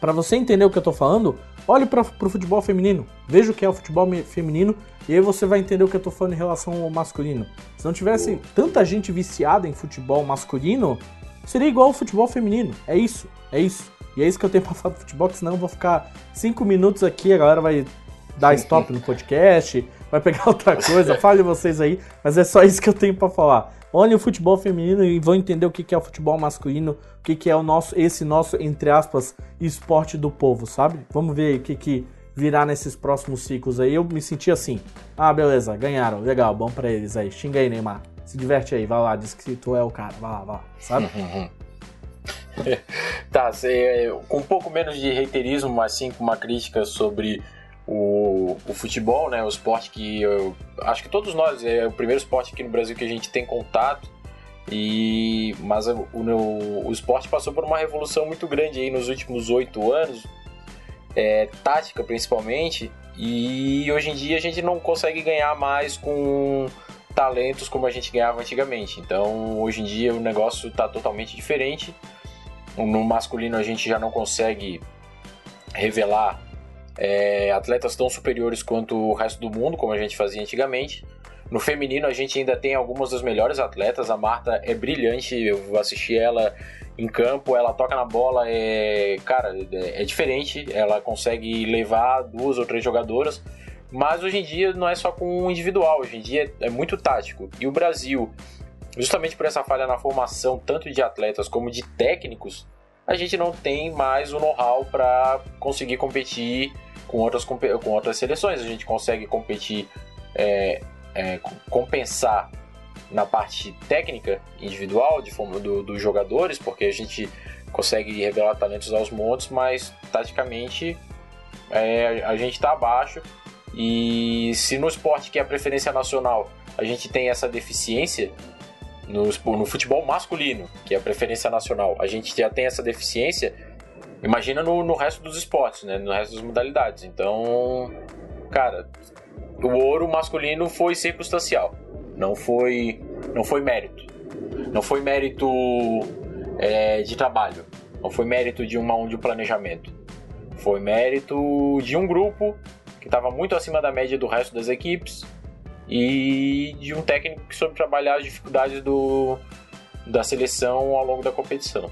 para você entender o que eu tô falando, olhe para pro futebol feminino. Veja o que é o futebol feminino e aí você vai entender o que eu tô falando em relação ao masculino. Se não tivesse tanta gente viciada em futebol masculino, seria igual ao futebol feminino. É isso, é isso. E é isso que eu tenho <laughs> pra falar do futebol, que senão eu vou ficar cinco minutos aqui, a galera vai dar stop no podcast, vai pegar <laughs> outra coisa, fale vocês aí, mas é só isso que eu tenho para falar. Olhem o futebol feminino e vão entender o que é o futebol masculino, o que é o nosso, esse nosso, entre aspas, esporte do povo, sabe? Vamos ver aí o que, que virá nesses próximos ciclos aí. Eu me senti assim, ah, beleza, ganharam, legal, bom para eles aí. Xinga aí, Neymar. Se diverte aí, vai lá, diz que tu é o cara, vai lá, vai lá, sabe? <laughs> tá, cê, com um pouco menos de reiterismo, mas sim com uma crítica sobre o, o, futebol, né? O esporte que eu acho que todos nós é o primeiro esporte aqui no Brasil que a gente tem contato. E mas o, o, o esporte passou por uma revolução muito grande aí nos últimos oito anos, é, tática principalmente. E hoje em dia a gente não consegue ganhar mais com talentos como a gente ganhava antigamente. Então hoje em dia o negócio está totalmente diferente. No masculino a gente já não consegue revelar é, atletas tão superiores quanto o resto do mundo, como a gente fazia antigamente. No feminino, a gente ainda tem algumas das melhores atletas. A Marta é brilhante, eu assisti ela em campo, ela toca na bola, é, cara, é, diferente. Ela consegue levar duas ou três jogadoras. Mas hoje em dia não é só com o individual, hoje em dia é muito tático. E o Brasil, justamente por essa falha na formação, tanto de atletas como de técnicos, a gente não tem mais o know-how para conseguir competir com outras, com outras seleções. A gente consegue competir, é, é, compensar na parte técnica individual de do, dos jogadores, porque a gente consegue revelar talentos aos montes, mas taticamente é, a gente está abaixo. E se no esporte que é a preferência nacional a gente tem essa deficiência, no, no futebol masculino, que é a preferência nacional, a gente já tem essa deficiência, Imagina no, no resto dos esportes, né? No resto das modalidades. Então, cara, o ouro masculino foi circunstancial. Não foi, não foi mérito. Não foi mérito é, de trabalho. Não foi mérito de, uma, de um planejamento. Foi mérito de um grupo que estava muito acima da média do resto das equipes e de um técnico que soube trabalhar as dificuldades do, da seleção ao longo da competição.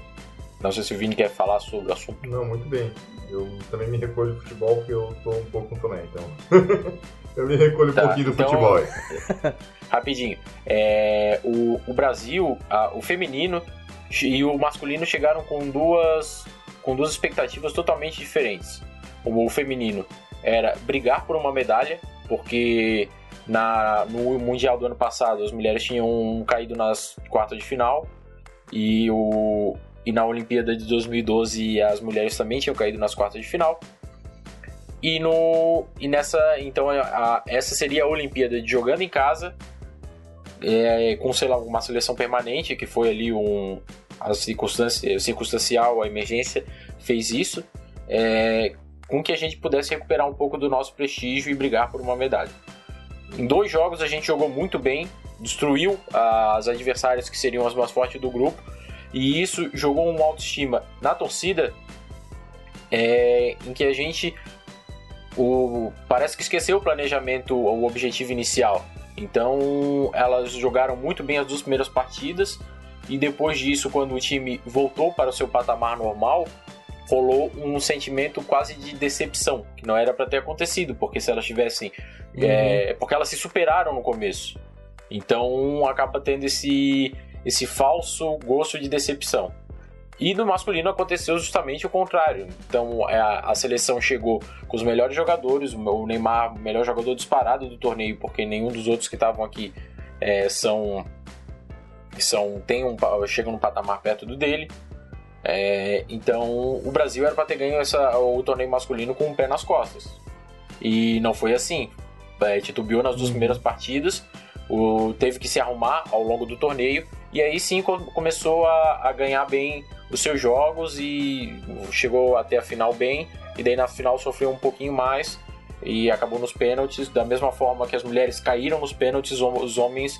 Não sei se o Vini quer falar sobre o assunto. Não, muito bem. Eu também me recolho do futebol porque eu tô um pouco Tomé, então. <laughs> eu me recolho tá, um pouquinho do então, futebol. <laughs> rapidinho. É, o, o Brasil, a, o feminino e o masculino chegaram com duas, com duas expectativas totalmente diferentes. O, o feminino era brigar por uma medalha, porque na, no Mundial do ano passado as mulheres tinham caído nas quartas de final e o, e na Olimpíada de 2012 as mulheres também tinham caído nas quartas de final. E, no, e nessa, então, a, a, essa seria a Olimpíada de jogando em casa, é, com, sei lá, uma seleção permanente, que foi ali um, a circunstância, circunstancial, a emergência fez isso, é, com que a gente pudesse recuperar um pouco do nosso prestígio e brigar por uma medalha. Em dois jogos a gente jogou muito bem, destruiu as adversárias que seriam as mais fortes do grupo, e isso jogou uma autoestima na torcida é, em que a gente o, parece que esqueceu o planejamento, o objetivo inicial. Então elas jogaram muito bem as duas primeiras partidas e depois disso, quando o time voltou para o seu patamar normal, rolou um sentimento quase de decepção, que não era para ter acontecido, porque se elas tivessem. Uhum. É, porque elas se superaram no começo. Então acaba tendo esse, esse falso gosto de decepção. E no masculino aconteceu justamente o contrário. Então é, a, a, seleção chegou com os melhores jogadores, o Neymar, o melhor jogador disparado do torneio, porque nenhum dos outros que estavam aqui é, são são tem um chegam no patamar perto do dele. É, então o Brasil era para ter ganho essa, o torneio masculino com o pé nas costas. E não foi assim. É, titubeou nas duas uhum. primeiras partidas, o, teve que se arrumar ao longo do torneio e aí sim começou a, a ganhar bem os seus jogos e chegou até a final bem. E daí na final sofreu um pouquinho mais e acabou nos pênaltis. Da mesma forma que as mulheres caíram nos pênaltis, os homens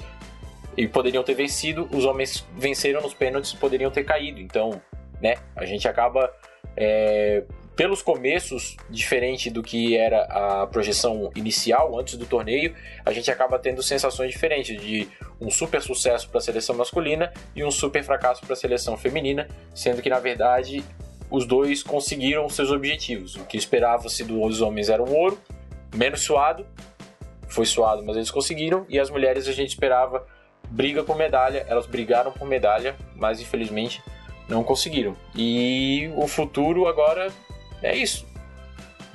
e poderiam ter vencido, os homens venceram nos pênaltis, poderiam ter caído. Então, né, a gente acaba é, pelos começos, diferente do que era a projeção inicial antes do torneio, a gente acaba tendo sensações diferentes de um super sucesso para a seleção masculina e um super fracasso para a seleção feminina, sendo que na verdade os dois conseguiram seus objetivos. O que esperava-se dos homens era um ouro, menos suado, foi suado, mas eles conseguiram, e as mulheres a gente esperava briga por medalha, elas brigaram por medalha, mas infelizmente não conseguiram. E o futuro agora é isso.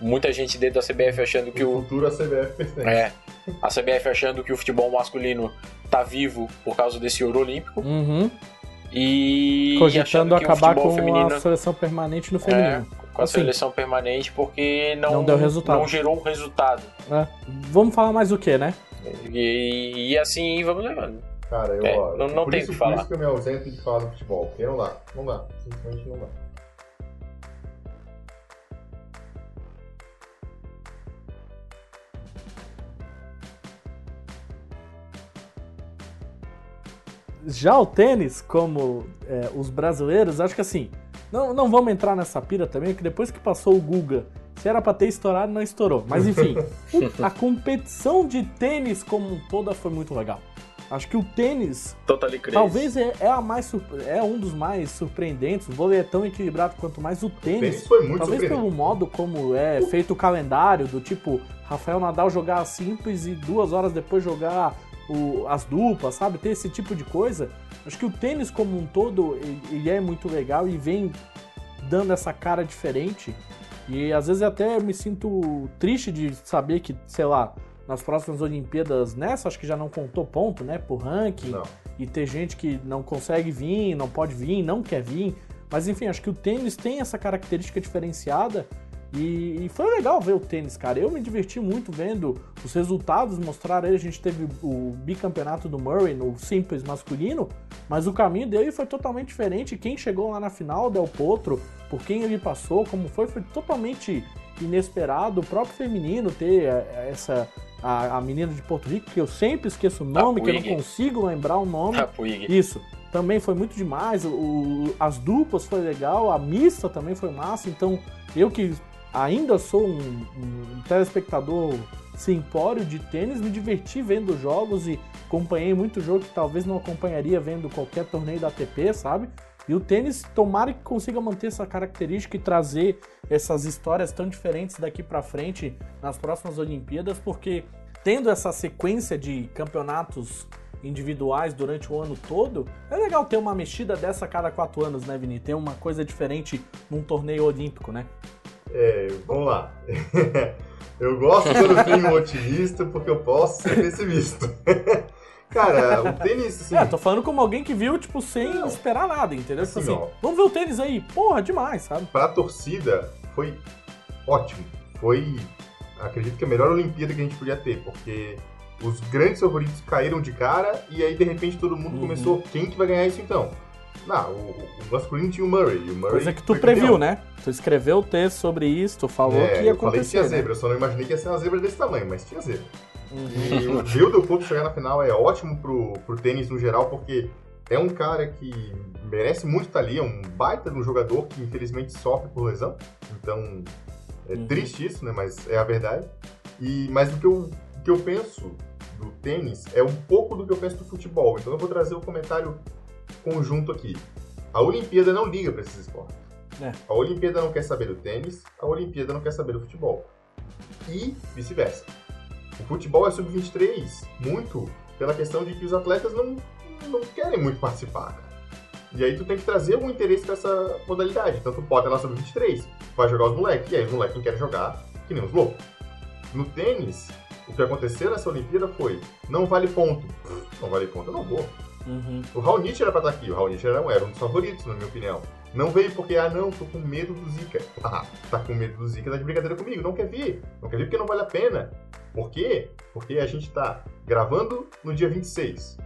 Muita gente dentro da CBF achando que o. Futuro a CBF pertence. É. A CBF achando que o futebol masculino tá vivo por causa desse ouro olímpico. Uhum. E. Cogitando acabar com feminino... a seleção permanente no feminino. É, com a assim, seleção permanente porque não, não deu resultado. Não gerou resultado. É. Vamos falar mais o que, né? E, e, assim vamos levando. Cara, eu, é, não, não tem o que falar. Por isso que eu me ausento de falar do futebol, porque não dá. Não dá. Simplesmente não dá. Já o tênis, como é, os brasileiros, acho que assim, não, não vamos entrar nessa pira também, que depois que passou o Guga, se era pra ter estourado, não estourou. Mas enfim, <laughs> a competição de tênis como um todo foi muito legal. Acho que o tênis talvez é, é, a mais é um dos mais surpreendentes. O vôlei é tão equilibrado quanto mais o tênis. O tênis foi muito talvez pelo modo como é feito o calendário, do tipo Rafael Nadal jogar simples e duas horas depois jogar o, as duplas, sabe? Ter esse tipo de coisa. Acho que o tênis como um todo, ele é muito legal e vem dando essa cara diferente. E às vezes até me sinto triste de saber que, sei lá, nas próximas Olimpíadas, nessa acho que já não contou ponto, né, por ranking. Não. E ter gente que não consegue vir, não pode vir, não quer vir. Mas enfim, acho que o tênis tem essa característica diferenciada e, e, foi legal ver o tênis, cara. Eu me diverti muito vendo os resultados mostrar aí. A gente teve o bicampeonato do Murray no simples masculino, mas o caminho dele foi totalmente diferente. Quem chegou lá na final, Del Potro, por quem ele passou, como foi, foi totalmente inesperado. O próprio feminino ter é, essa. A, a menina de Porto Rico, que eu sempre esqueço o nome, que eu não consigo lembrar o nome. Isso também foi muito demais. O, as duplas foi legal, a mista também foi massa. Então, eu que ainda sou um, um telespectador simpório de tênis, me diverti vendo jogos e acompanhei muito jogo que talvez não acompanharia vendo qualquer torneio da ATP, sabe? E o tênis, tomara que consiga manter essa característica e trazer essas histórias tão diferentes daqui para frente nas próximas Olimpíadas, porque tendo essa sequência de campeonatos individuais durante o ano todo, é legal ter uma mexida dessa a cada quatro anos, né, Vini? Ter uma coisa diferente num torneio olímpico, né? É, vamos lá. <laughs> eu gosto quando tem um otimista porque eu posso ser pessimista. <laughs> Cara, o tênis, assim... É, tô falando como alguém que viu, tipo, sem não. esperar nada, entendeu? Tipo assim, assim vamos ver o tênis aí. Porra, demais, sabe? Pra torcida, foi ótimo. Foi, acredito que a melhor Olimpíada que a gente podia ter, porque os grandes favoritos caíram de cara e aí, de repente, todo mundo uhum. começou, quem que vai ganhar isso então? Não, o, o masculino tinha o Murray. O Murray Coisa que tu previu, campeão. né? Tu escreveu o texto sobre isso, tu falou É, que ia eu falei que tinha acontecer, né? zebra, eu só não imaginei que ia ser uma zebra desse tamanho, mas tinha zebra. Uhum. E o Rio do Ponto chegar na final é ótimo pro, pro tênis no geral, porque é um cara que merece muito estar ali, é um baita de um jogador que infelizmente sofre por lesão. Então, é Uhum. triste isso, né? Mas é a verdade. E, mas o que, eu, o que eu penso do tênis é um pouco do que eu penso do futebol. Então eu vou trazer o comentário conjunto aqui. A Olimpíada não liga para esses esportes. É. A Olimpíada não quer saber do tênis, a Olimpíada não quer saber do futebol. E vice-versa. O futebol é sub-23 muito pela questão de que os atletas não, não querem muito participar, cara. E aí tu tem que trazer algum interesse pra essa modalidade. Então tu bota lá sub-23, vai jogar os moleques, e aí os moleques não querem jogar que nem os loucos. No tênis, o que aconteceu nessa Olimpíada foi, não vale ponto. Não vale ponto, eu não vou. Uhum. O Raonic era pra estar aqui, o Raonic era, um- era um dos favoritos, na minha opinião. Não veio porque, ah não, tô com medo do Zika. Ah, tá com medo do Zika, tá de brincadeira comigo. Não quer vir. Não quer vir porque não vale a pena. Por quê? Porque a gente tá gravando no dia 26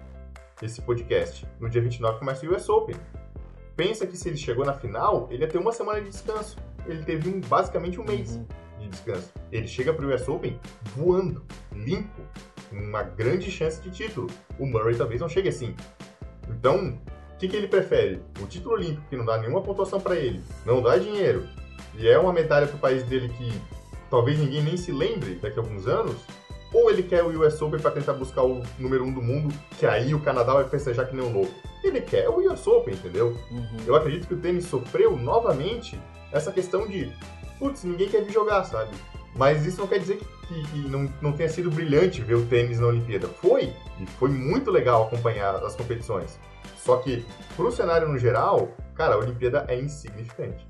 esse podcast. No dia 29 começa o US Open. Pensa que se ele chegou na final, ele ia ter uma semana de descanso. Ele teve um, basicamente um mês Uhum. de descanso. Ele chega pro US Open voando, limpo, uma grande chance de título. O Murray talvez não chegue assim. Então, o que, que ele prefere? O título olímpico, que não dá nenhuma pontuação para ele, não dá dinheiro, e é uma medalha pro país dele que talvez ninguém nem se lembre daqui a alguns anos? Ou ele quer o US Open para tentar buscar o número um do mundo, que aí o Canadá vai festejar que nem um louco? Ele quer o US Open, entendeu? Uhum. Eu acredito que o tênis sofreu novamente essa questão de, putz, ninguém quer vir jogar, sabe? Mas isso não quer dizer que, que- que não, não tenha sido brilhante ver o tênis na Olimpíada. Foi, e foi muito legal acompanhar as competições. Só que, pro cenário no geral, cara, a Olimpíada é insignificante.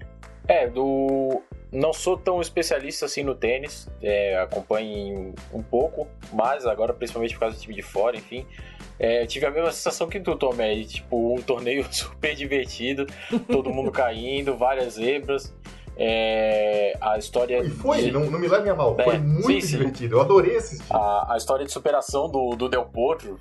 É, do. Não sou tão especialista assim no tênis, é, acompanho um pouco, mas agora principalmente por causa do time de fora, enfim. É, tive a mesma sensação que tu, Tom, aí, tipo, um torneio <laughs> super divertido, todo mundo caindo, várias zebras. É, a história. E foi, de- não, não me leve a mal, É, foi muito sim, sim. divertido. Eu adorei assistir. a, a história de superação do, do Del Potro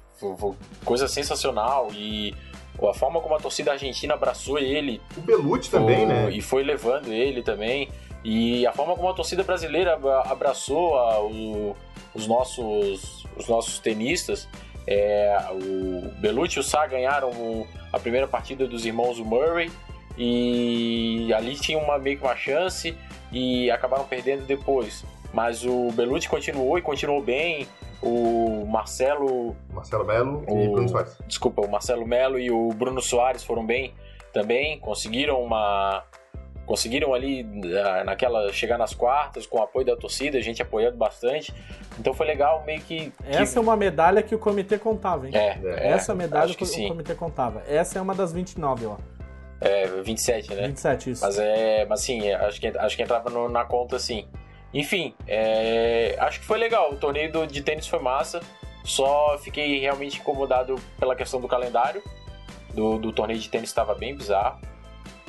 coisa sensacional e a forma como a torcida argentina abraçou ele O Belucci também, o- né? E foi levando ele também. E a forma como a torcida brasileira abra- abraçou a- o- os, nossos, os nossos tenistas. É, o Belucci e o Sá ganharam a primeira partida dos irmãos Murray. E ali tinha uma, meio que uma chance e acabaram perdendo depois. Mas o Belucci continuou e continuou bem. O Marcelo Marcelo Melo e O- Bruno Soares. desculpa, o Marcelo Melo e o Bruno Soares foram bem também, conseguiram uma conseguiram ali ah, naquela chegar nas quartas com o apoio da torcida, a gente apoiando bastante. Então foi legal meio que, que- Essa é uma medalha que o comitê contava, hein? é, É, Essa medalha que que o comitê contava. Essa é uma das 29, ó. É 27, né? 27, isso. Mas é, mas sim, acho que acho que entrava no- na conta sim. Enfim, é, acho que foi legal. O torneio do- de tênis foi massa. Só fiquei realmente incomodado pela questão do calendário. Do, do torneio de tênis estava bem bizarro.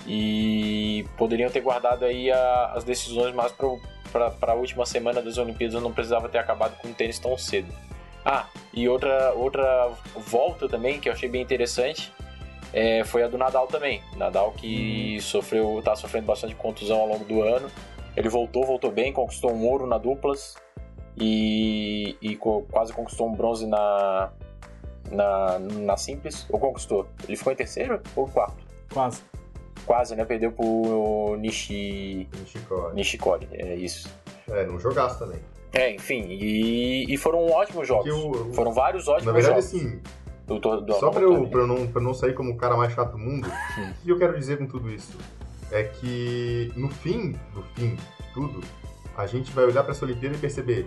E poderiam ter guardado aí a- as decisões mais para a última semana das Olimpíadas. Não precisava ter acabado com o tênis tão cedo. Ah, e outra, outra volta também que eu achei bem interessante é, foi a do Nadal também. Nadal que sofreu, tá sofrendo bastante contusão ao longo do ano. Ele voltou, voltou bem, conquistou um ouro na duplas e, e co- quase conquistou um bronze na, na, na simples. Ou conquistou? Ele ficou em terceiro ou quarto? Quase. Quase, né? Perdeu pro Nishi, Nishikori. Nishikori, é isso. É, num jogaço também. É, enfim, e, e foram ótimos jogos. Que o- Foram vários ótimos Na verdade, jogos. assim, do, Só pra eu, pra, eu não, pra eu não sair como o cara mais chato do mundo, o que eu quero dizer com tudo isso? É que no fim, no fim de tudo, a gente vai olhar pra essa Olimpíada e perceber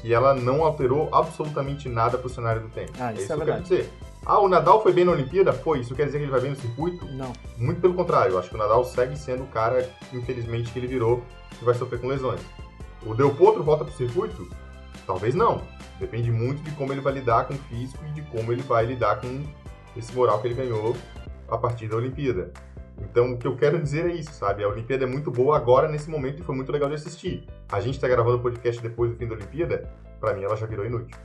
que ela não alterou absolutamente nada pro cenário do tênis. Ah, isso isso é que eu verdade. quero dizer. Ah, o Nadal foi bem na Olimpíada? Foi. Isso quer dizer que ele vai bem no circuito? Não. Muito pelo contrário. Eu acho que o Nadal segue sendo o cara, infelizmente, que ele virou, que vai sofrer com lesões. O Del Potro volta pro circuito? Talvez não. Depende muito de como ele vai lidar com o físico e de como ele vai lidar com esse moral que ele ganhou a partir da Olimpíada. Então, o que eu quero dizer é isso, sabe? A Olimpíada é muito boa agora, nesse momento, e foi muito legal de assistir. A gente tá gravando o podcast depois do fim da Olimpíada, pra mim ela já virou inútil.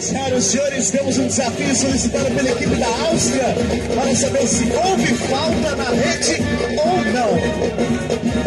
Senhoras e senhores, temos um desafio solicitado pela equipe da Áustria para saber se houve falta na rede ou não.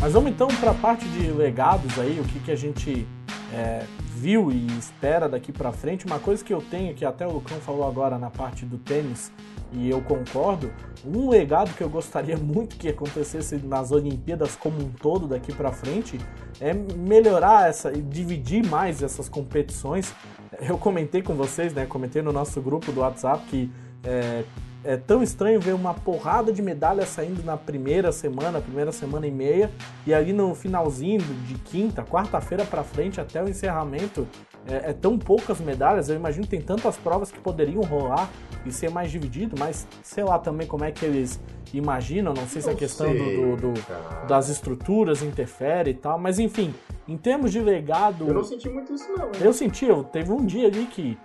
Mas vamos então para a parte de legados aí, o que, que a gente é, viu e espera daqui para frente. Uma coisa que eu tenho, que até o Lucão falou agora na parte do tênis, e eu concordo, um legado que eu gostaria <laughs> muito que acontecesse nas Olimpíadas como um todo daqui para frente é melhorar essa e dividir mais essas competições. Eu comentei com vocês, né? Comentei no nosso grupo do WhatsApp que é, é tão estranho ver uma porrada de medalhas saindo na primeira semana, primeira semana e meia, e ali no finalzinho de quinta, quarta-feira para frente até o encerramento, é, é, tão poucas medalhas. Eu imagino que tem tantas provas que poderiam rolar e ser mais dividido, mas sei lá também como é que eles imaginam. Não sei se a questão sei, do, do- do- das estruturas interfere e tal, mas enfim, em termos de legado. Eu não senti muito isso, não. hein? Eu senti, eu teve um dia ali que,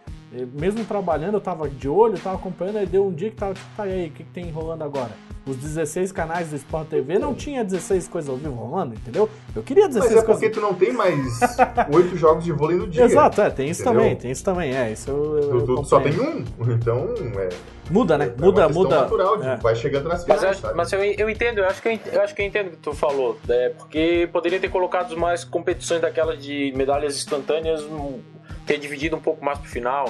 mesmo trabalhando, eu tava de olho, tava acompanhando, aí deu um dia que tava tipo, tá e aí, o que, que tem rolando agora? Os 16 canais do Sport TV não tinha 16 coisas ao vivo rolando, entendeu? Eu queria 16 Mas é coisas. porque tu não tem mais oito jogos de vôlei no dia. Exato, é, tem isso Entendeu? também, tem isso também, é, isso eu, eu, eu só tem um, então é, Muda, né? é uma muda, questão muda. natural, de- é. vai chegando nas Mas, eu, finais, sabe? mas eu, eu entendo, eu acho, que eu, eu acho que eu entendo o que tu falou. É, porque poderia ter colocado mais competições daquelas de medalhas instantâneas, ter dividido um pouco mais pro final.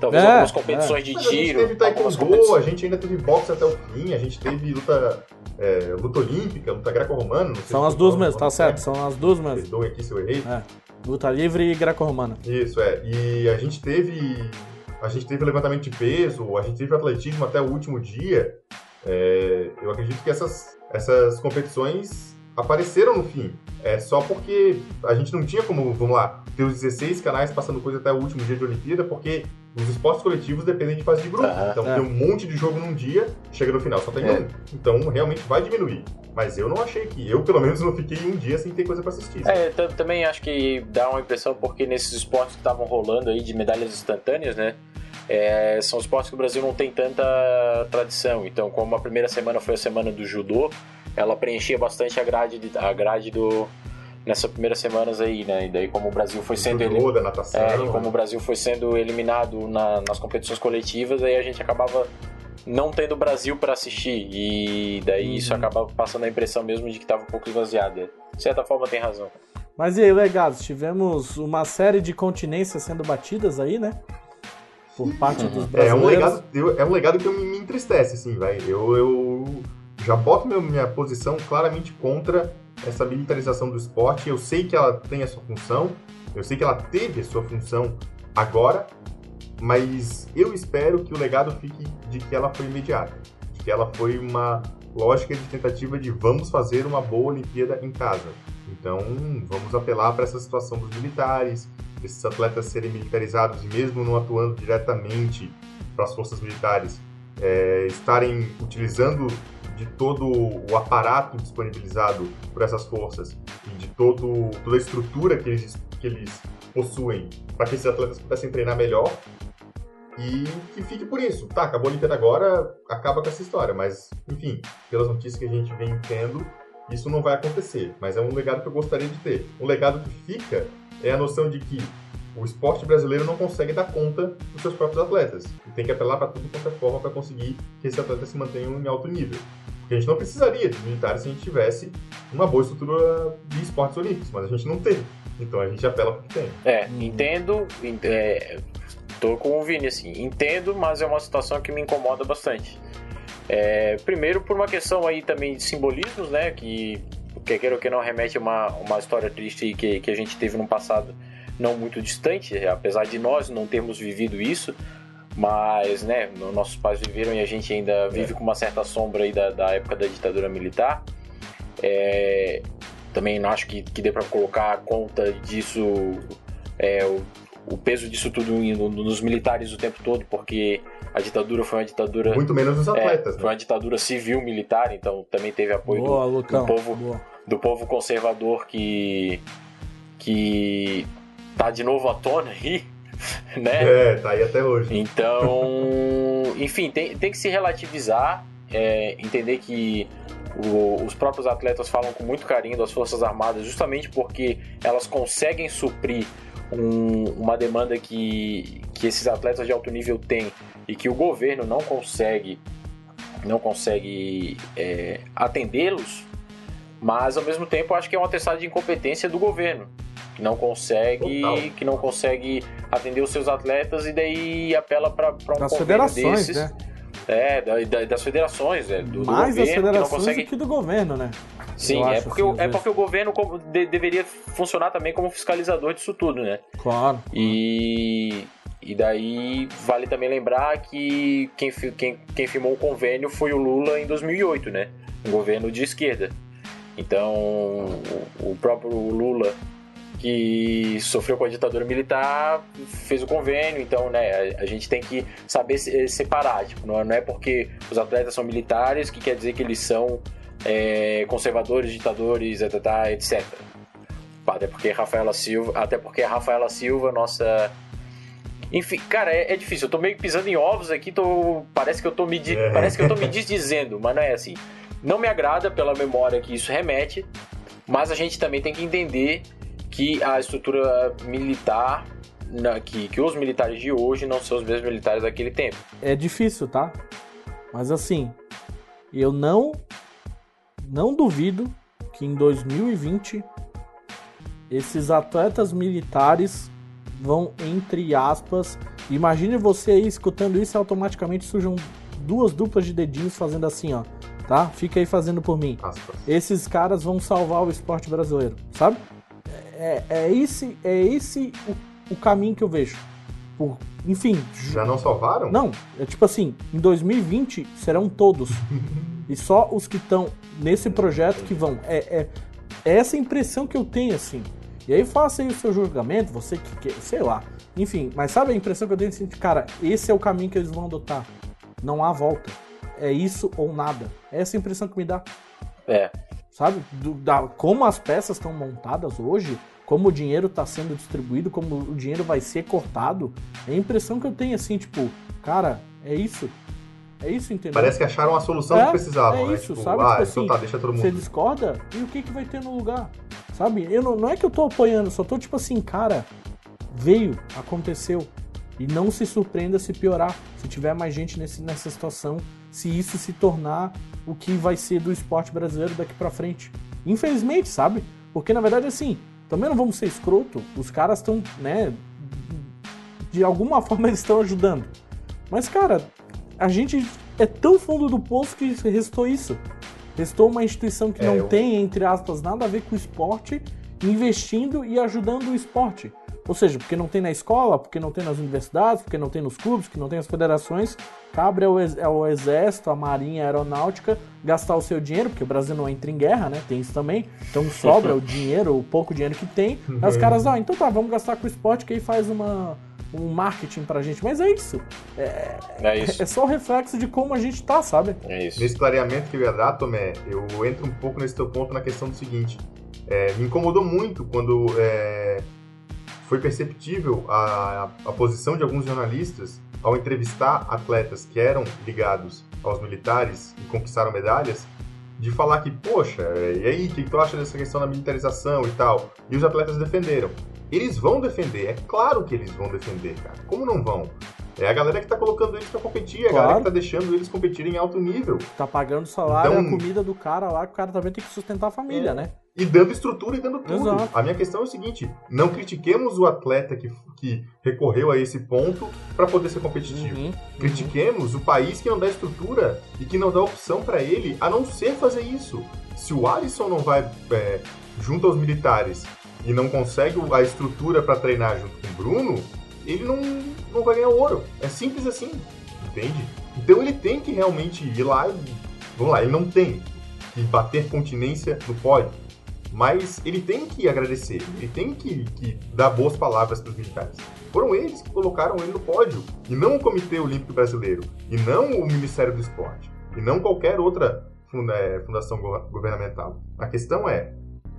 Talvez É, algumas competições de Mas a gente tiro. teve algumas taekwondo, a gente ainda teve boxe até o fim, a gente teve luta, é, luta olímpica, luta greco-romana. não sei São as duas mesmo, tá nome certo, certo. são as duas mesmo. Perdoem aqui se eu errei. É. Luta livre e greco-romana. Isso, é. E a gente teve. A gente teve levantamento de peso, a gente teve atletismo até o último dia. É, eu acredito que essas, essas competições apareceram no fim. É só porque a gente não tinha como, vamos lá, ter os 16 canais passando coisa até o último dia de Olimpíada, porque os esportes coletivos dependem de fase de grupo. Aham. então É. tem um monte de jogo num dia, chega no final, só tem É. um. Então realmente vai diminuir. Mas eu não achei que. Eu, pelo menos, não fiquei um dia sem ter coisa pra assistir. É, eu também acho que dá uma impressão porque nesses esportes que estavam rolando aí de medalhas instantâneas, né? é, são esportes que o Brasil não tem tanta tradição. Então, como a primeira semana foi a semana do judô, ela preenchia bastante a grade, de- a grade do nessas primeiras semanas aí, né? E daí como o Brasil foi sendo ele, da natação. é, e como o Brasil foi sendo eliminado na- nas competições coletivas, aí a gente acabava não tendo o Brasil para assistir e daí isso Uhum. acaba passando a impressão mesmo de que estava um pouco esvaziado. De certa forma tem razão. Mas e aí, legados, tivemos uma série de continências sendo batidas aí, né? Por parte dos É brasileiros. um legado, eu- é um legado que me, me entristece, assim, vai. Eu, eu já boto meu- minha posição claramente contra essa militarização do esporte. Eu sei que ela tem a sua função, eu sei que ela teve a sua função agora, mas eu espero que o legado fique de que ela foi imediata, de que ela foi uma lógica de tentativa de vamos fazer uma boa Olimpíada em casa. Então, vamos apelar para essa situação dos militares, desses atletas serem militarizados e mesmo não atuando diretamente para as forças militares, é, estarem utilizando de todo o aparato disponibilizado por essas forças e de todo, toda a estrutura que eles, que eles possuem para que esses atletas pudessem treinar melhor e que fique por isso. Tá, acabou a Olimpíada agora, acaba com essa história, mas, enfim, pelas notícias que a gente vem tendo, isso não vai acontecer, mas é um legado que eu gostaria de ter. Um legado que fica é a noção de que o esporte brasileiro não consegue dar conta dos seus próprios atletas. E tem que apelar para tudo quanto é forma para conseguir que esses atletas se mantenham em alto nível. Porque a gente não precisaria de militares se a gente tivesse uma boa estrutura de esportes olímpicos, mas a gente não tem. Então a gente apela para o que tem. É, entendo, en- é, tô com o Vini, assim, entendo, mas é uma situação que me incomoda bastante. É, primeiro por uma questão aí também de simbolismos, né, que quer queira ou que não remete a uma, uma história triste que, que a gente teve no passado não muito distante, apesar de nós não termos vivido isso, mas, né, nossos pais viveram e a gente ainda vive com uma certa sombra aí da, da época da ditadura militar. É, também não acho que, que dê para colocar a conta disso, é, o, o peso disso tudo indo nos militares o tempo todo, porque a ditadura foi uma ditadura. Muito menos os é, atletas, foi né? uma ditadura civil militar, então também teve apoio do- Boa, Lucão. do povo Boa. do povo conservador que que tá de novo à tona aí, <laughs> né? É, tá aí até hoje. Então, enfim, tem, tem que se relativizar, é, entender que o- os próprios atletas falam com muito carinho das Forças Armadas, justamente porque elas conseguem suprir um- uma demanda que, que esses atletas de alto nível têm e que o governo não consegue não consegue é, atendê-los, mas ao mesmo tempo acho que é um atestado de incompetência do governo que não consegue Total. que não consegue atender os seus atletas e daí apela para um Das federações, desses né? é da- da- das federações é, do, do Mais das governo que não federações consegue do que do governo, né? sim Eu é porque assim, é vezes. porque o governo de- deveria funcionar também como fiscalizador disso tudo né Claro. e, e daí vale também lembrar que quem, quem, quem firmou o convênio foi o Lula em 2008, né? Um governo de esquerda. Então, o, o próprio Lula, que sofreu com a ditadura militar, fez o convênio. Então, né, a, gente tem que saber se- separar. Tipo, não, é- não é porque os atletas são militares que quer dizer que eles são é, conservadores, ditadores, etc, etc. Até porque Rafaela Silva, até porque a Rafaela Silva, nossa enfim, cara, é, é difícil. Eu tô meio pisando em ovos aqui, tô parece que eu tô me É. parece que eu tô me <laughs> desdizendo, mas não é assim. Não me agrada pela memória que isso remete, mas a gente também tem que entender que a estrutura militar na- que, que os militares de hoje não são os mesmos militares daquele tempo. É difícil, tá? Mas assim, eu não não duvido que em 2020 esses atletas militares vão entre aspas, imagine você aí escutando isso e automaticamente surjam duas duplas de dedinhos fazendo assim, ó, tá? Fica aí fazendo por mim. Aspas. Esses caras vão salvar o esporte brasileiro, sabe? É, é esse, é esse o, o caminho que eu vejo. Por, enfim, Já não salvaram? não, é tipo assim, em 2020 serão todos. <laughs> e só os que estão nesse projeto que vão. É, é, é essa impressão que eu tenho, assim. E aí faça aí o seu julgamento, você que quer, sei lá. Enfim, mas sabe a impressão que eu tenho assim, de, cara, esse é o caminho que eles vão adotar. Não há volta. É isso ou nada. É essa impressão que me dá É, sabe? Do- da, como as peças estão montadas hoje, como o dinheiro está sendo distribuído, como o dinheiro vai ser cortado, é a impressão que eu tenho assim, tipo, cara, é isso. É isso, entendeu? Parece que acharam a solução É, que precisavam, é né? isso, tipo, sabe? ah, Tipo então assim, tá, deixa todo Você mundo. discorda e o que, que vai ter no lugar? Sabe? Eu não, não é que eu tô apoiando, só tô tipo assim, cara, veio, aconteceu. E não se surpreenda se piorar, se tiver mais gente nesse, nessa situação, se isso se tornar o que vai ser do esporte brasileiro daqui pra frente. Infelizmente, sabe? Porque na verdade, assim, também não vamos ser escroto, os caras estão, né, de alguma <laughs> forma eles estão ajudando. Mas, cara, a gente é tão fundo do poço que restou isso. Restou uma instituição que É, não eu- tem, entre aspas, nada a ver com o esporte, investindo e ajudando o esporte. Ou seja, porque não tem na escola, porque não tem nas universidades, porque não tem nos clubes, porque não tem nas federações, cabe ao, ex- ao exército, à marinha, à aeronáutica gastar o seu dinheiro, porque o Brasil não entra em guerra, né? Tem isso também. Então sobra o dinheiro, o pouco dinheiro que tem. Aí os caras, ah, então tá, vamos gastar com o esporte que aí faz uma, um marketing pra gente. Mas é isso. é isso. É só o reflexo de como a gente tá, sabe? É isso. Nesse clareamento que eu ia dar, Tomé, eu entro um pouco nesse teu ponto na questão do seguinte. É, me incomodou muito quando é, foi perceptível a, a posição de alguns jornalistas ao entrevistar atletas que eram ligados aos militares e conquistaram medalhas, de falar que, poxa, e aí, o que tu acha dessa questão da militarização e tal? E os atletas defenderam. Eles vão defender, é claro que eles vão defender, cara. Como não vão? É a galera que tá colocando eles pra competir, é a Claro. galera que tá deixando eles competirem em alto nível. Tá pagando o salário, Então- a comida do cara lá, que o cara também tem que sustentar a família, É. né? E dando estrutura e dando tudo. Exato. A minha questão é o seguinte: não critiquemos o atleta que, que recorreu a esse ponto para poder ser competitivo. Uhum, Critiquemos o país que não dá estrutura e que não dá opção para ele a não ser fazer isso. Se o Alisson não vai é, junto aos militares e não consegue a estrutura para treinar junto com o Bruno, ele não, não vai ganhar ouro. É simples assim, entende? Então ele tem que realmente ir lá e. Vamos lá, ele não tem que bater continência no pódio. Mas ele tem que agradecer, ele tem que, que dar boas palavras para os militares. Foram eles que colocaram ele no pódio, e não o Comitê Olímpico Brasileiro, e não o Ministério do Esporte, e não qualquer outra eh, fundação go- governamental. A questão é,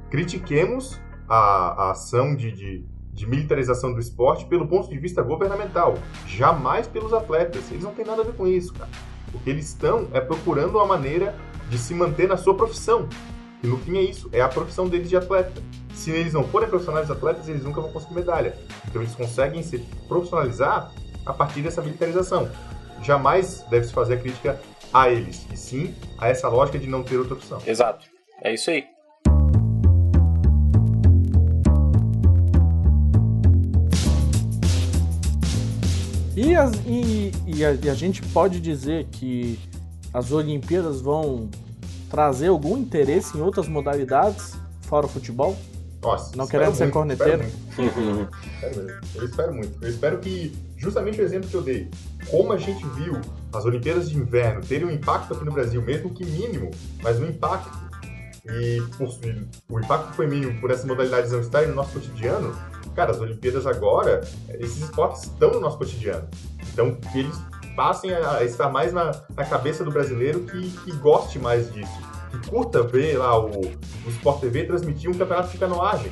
critiquemos a, a ação de, de, de militarização do esporte pelo ponto de vista governamental, jamais pelos atletas. Eles não têm nada a ver com isso, cara. O que eles estão é procurando uma maneira de se manter na sua profissão. E no fim é isso, é a profissão deles de atleta. Se eles não forem profissionais atletas, eles nunca vão conseguir medalha. Então eles conseguem se profissionalizar a partir dessa militarização. Jamais deve-se fazer a crítica a eles, e sim a essa lógica de não ter outra opção. Exato. É isso aí. E, as- e- e a, e a gente pode dizer que as Olimpíadas vão trazer algum interesse em outras modalidades fora o futebol? Nossa, Não querendo ser muito, corneteiro. espero muito. Espero. Eu espero muito. Eu espero que, justamente o exemplo que eu dei, como a gente viu as Olimpíadas de Inverno terem um impacto aqui no Brasil, mesmo que mínimo, mas um impacto. E por- o impacto foi mínimo por essas modalidades não estarem no nosso cotidiano, cara, as Olimpíadas agora, esses esportes estão no nosso cotidiano. Então, que eles passem a, estar mais na, na cabeça do brasileiro que, que goste mais disso. Que curta ver lá o, o Sport TV transmitir um campeonato de canoagem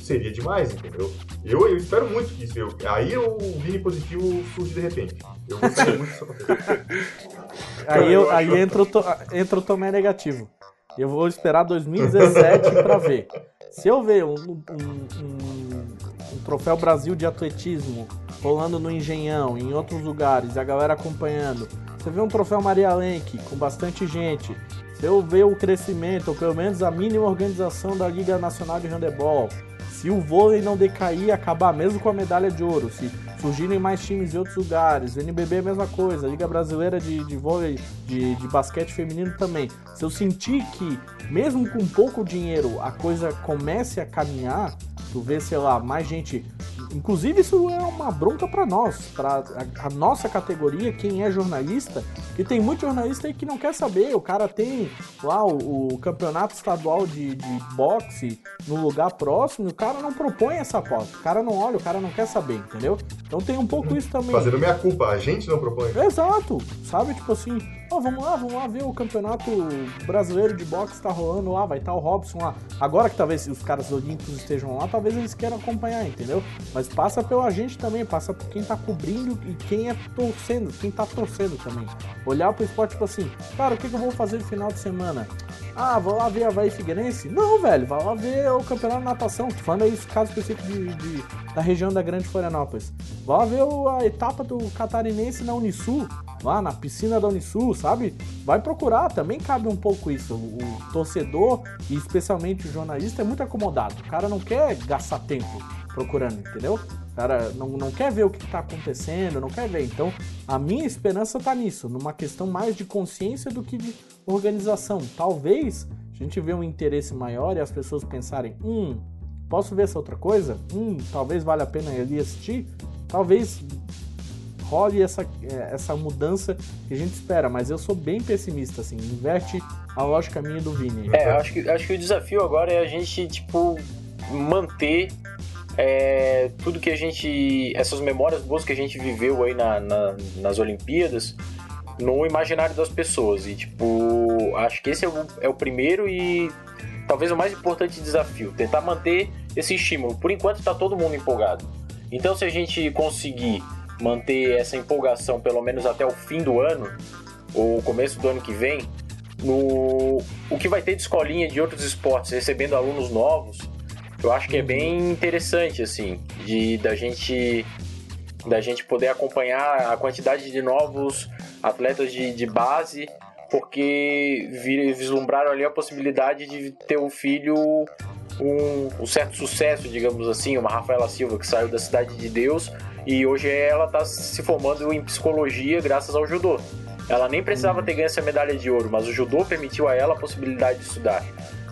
seria demais, entendeu? Eu, eu espero muito que isso. Eu, aí o Vini positivo surge de repente. Eu gostaria muito acontecer. <laughs> Aí, eu, aí entra, o to, entra o Tomé negativo. Eu vou esperar 2017 pra ver. Se eu ver um, um- um- um troféu Brasil de atletismo rolando no Engenhão, em outros lugares, a galera acompanhando. Você vê um troféu Maria Lenk com bastante gente. Se eu ver o crescimento, ou pelo menos a mínima organização da Liga Nacional de Handebol. Se o vôlei não decair acabar mesmo com a medalha de ouro, se surgirem mais times em outros lugares, o NBB é a mesma coisa, a Liga Brasileira de, de vôlei, de, de basquete feminino também. Se eu sentir que, mesmo com pouco dinheiro, a coisa comece a caminhar, tu vê, sei lá, mais gente. Inclusive, isso é uma bronca pra nós, pra a, a nossa categoria, quem é jornalista, que tem muito jornalista aí que não quer saber. O cara tem lá o, o campeonato estadual de, de boxe no lugar próximo, e o cara não propõe essa pauta. O cara não olha, o cara não quer saber, entendeu? Então tem um pouco isso também. Fazendo minha culpa, a gente não propõe. Exato, sabe? Tipo assim, ó, vamos lá, vamos lá ver o campeonato brasileiro de boxe tá rolando lá, vai estar o Robson lá. Agora que talvez os caras olímpicos estejam lá, talvez eles queiram acompanhar, entendeu? Mas passa pela gente também, passa por quem tá cobrindo e quem é torcendo, quem tá torcendo também. Olhar pro esporte, tipo assim, cara, o que, que eu vou fazer no final de semana? Ah, vou lá ver a Havaí Figueirense? Não, velho, vai lá ver o campeonato de natação. Tô falando aí caso específico de, de- da região da Grande Florianópolis. Vai lá ver a etapa do catarinense na Unisul, lá na piscina da Unisul, sabe? Vai procurar, também cabe um pouco isso. O, o torcedor, e especialmente o jornalista, é muito acomodado. O cara não quer gastar tempo procurando, entendeu? O cara não, não quer ver o que tá acontecendo, não quer ver. Então, a minha esperança tá nisso, numa questão mais de consciência do que de organização. Talvez a gente vê um interesse maior e as pessoas pensarem, hum, posso ver essa outra coisa? Hum, talvez valha a pena ali assistir? Talvez role essa, eh, essa mudança que a gente espera, mas eu sou bem pessimista, assim, inverte a lógica minha do Vini. É, acho que, acho que o desafio agora é a gente, tipo, manter é, tudo que a gente. essas memórias boas que a gente viveu aí na, na- nas Olimpíadas no imaginário das pessoas. E, tipo, acho que esse é o, é o primeiro e talvez o mais importante desafio. Tentar manter esse estímulo. Por enquanto tá todo mundo empolgado. Então, se a gente conseguir manter essa empolgação pelo menos até o fim do ano, ou começo do ano que vem, no o que vai ter de escolinha de outros esportes recebendo alunos novos, eu acho que é bem interessante assim, de da gente da gente poder acompanhar a quantidade de novos atletas de, de base, porque vi- vislumbraram ali a possibilidade de ter um filho um, um certo sucesso, digamos assim, uma Rafaela Silva que saiu da Cidade de Deus e hoje ela está se formando em psicologia graças ao judô. Ela nem precisava ter ganho essa medalha de ouro, mas o judô permitiu a ela a possibilidade de estudar.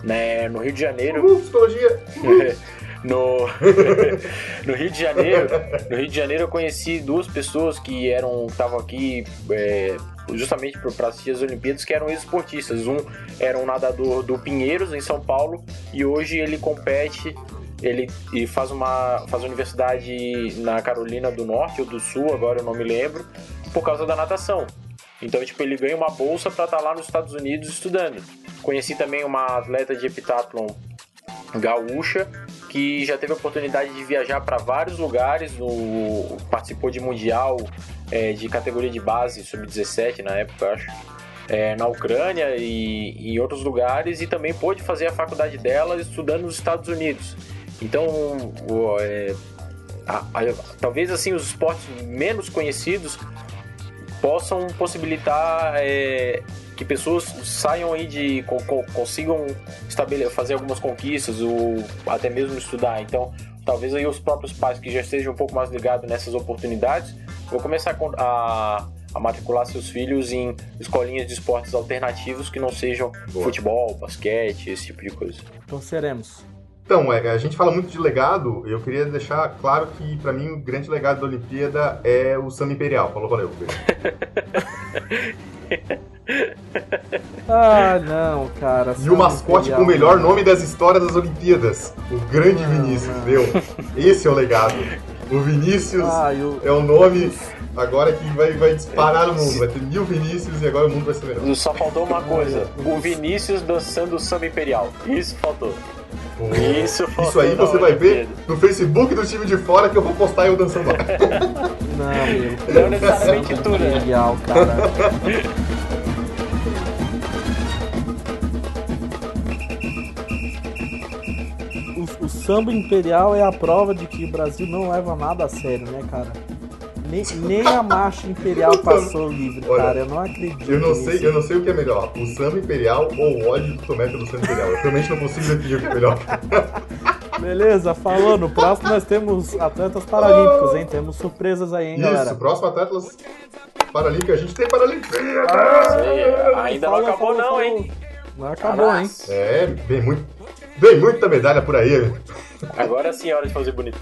Né? No Rio de Janeiro, Uhul, psicologia. <laughs> no, <laughs> no Rio de Janeiro, no Rio de Janeiro eu conheci duas pessoas que eram estavam aqui é, justamente para assistir as Olimpíadas, que eram esportistas. Um era um nadador do Pinheiros em São Paulo e hoje ele compete ele e faz uma faz universidade na Carolina do Norte ou do Sul, agora eu não me lembro, por causa da natação. Então, tipo, ele ganha uma bolsa para estar lá nos Estados Unidos estudando. Conheci também uma atleta de heptatlon gaúcha que já teve a oportunidade de viajar para vários lugares, no, participou de mundial é, de categoria de base sub-17 na época, acho, é, na Ucrânia e em outros lugares e também pôde fazer a faculdade dela estudando nos Estados Unidos. Então, o, é, a, a, talvez assim os esportes menos conhecidos possam possibilitar é, que pessoas saiam aí de consigam estabelecer, fazer algumas conquistas ou até mesmo estudar. Então, talvez aí os próprios pais que já estejam um pouco mais ligados nessas oportunidades vão começar a, a matricular seus filhos em escolinhas de esportes alternativos que não sejam Boa. futebol, basquete, esse tipo de coisa. Então seremos. Então, é, a gente fala muito de legado, eu queria deixar claro que, para mim, o grande legado da Olimpíada é o Samba Imperial. Falou, valeu. <laughs> ah, não, cara. E o mascote com o melhor nome das histórias das Olimpíadas. O grande Vinícius, entendeu? Esse é o legado. O Vinícius ah, eu... é o nome agora que vai, vai disparar no mundo. Vai ter mil Vinícius e agora o mundo vai ser melhor. Só faltou uma coisa: o Vinícius dançando o samba imperial. Isso faltou. Isso, Isso aí você vai ver no Facebook do time de fora que eu vou postar eu dançando lá. <laughs> Não, meu. Não necessariamente tudo, né? Legal, cara. O, o samba imperial é a prova de que o Brasil não leva nada a sério, né, cara? Nem, nem a marcha imperial passou livre, Olha, cara. Eu não acredito. Eu não, sei, eu não sei o que é melhor, o samba imperial ou o ódio do Tomé pelo samba imperial. Eu realmente não consigo definir o que é melhor. <laughs> Beleza, falou. No próximo nós temos atletas paralímpicos, hein? Temos surpresas aí, hein, Isso, galera? Isso, próximo atletas paralímpicos. A gente tem paralímpicos. Ah, ainda não acabou, falou, não, falou. hein? Não acabou, hein? É, vem muito. Vem muita medalha por aí. Agora sim é hora de fazer bonito.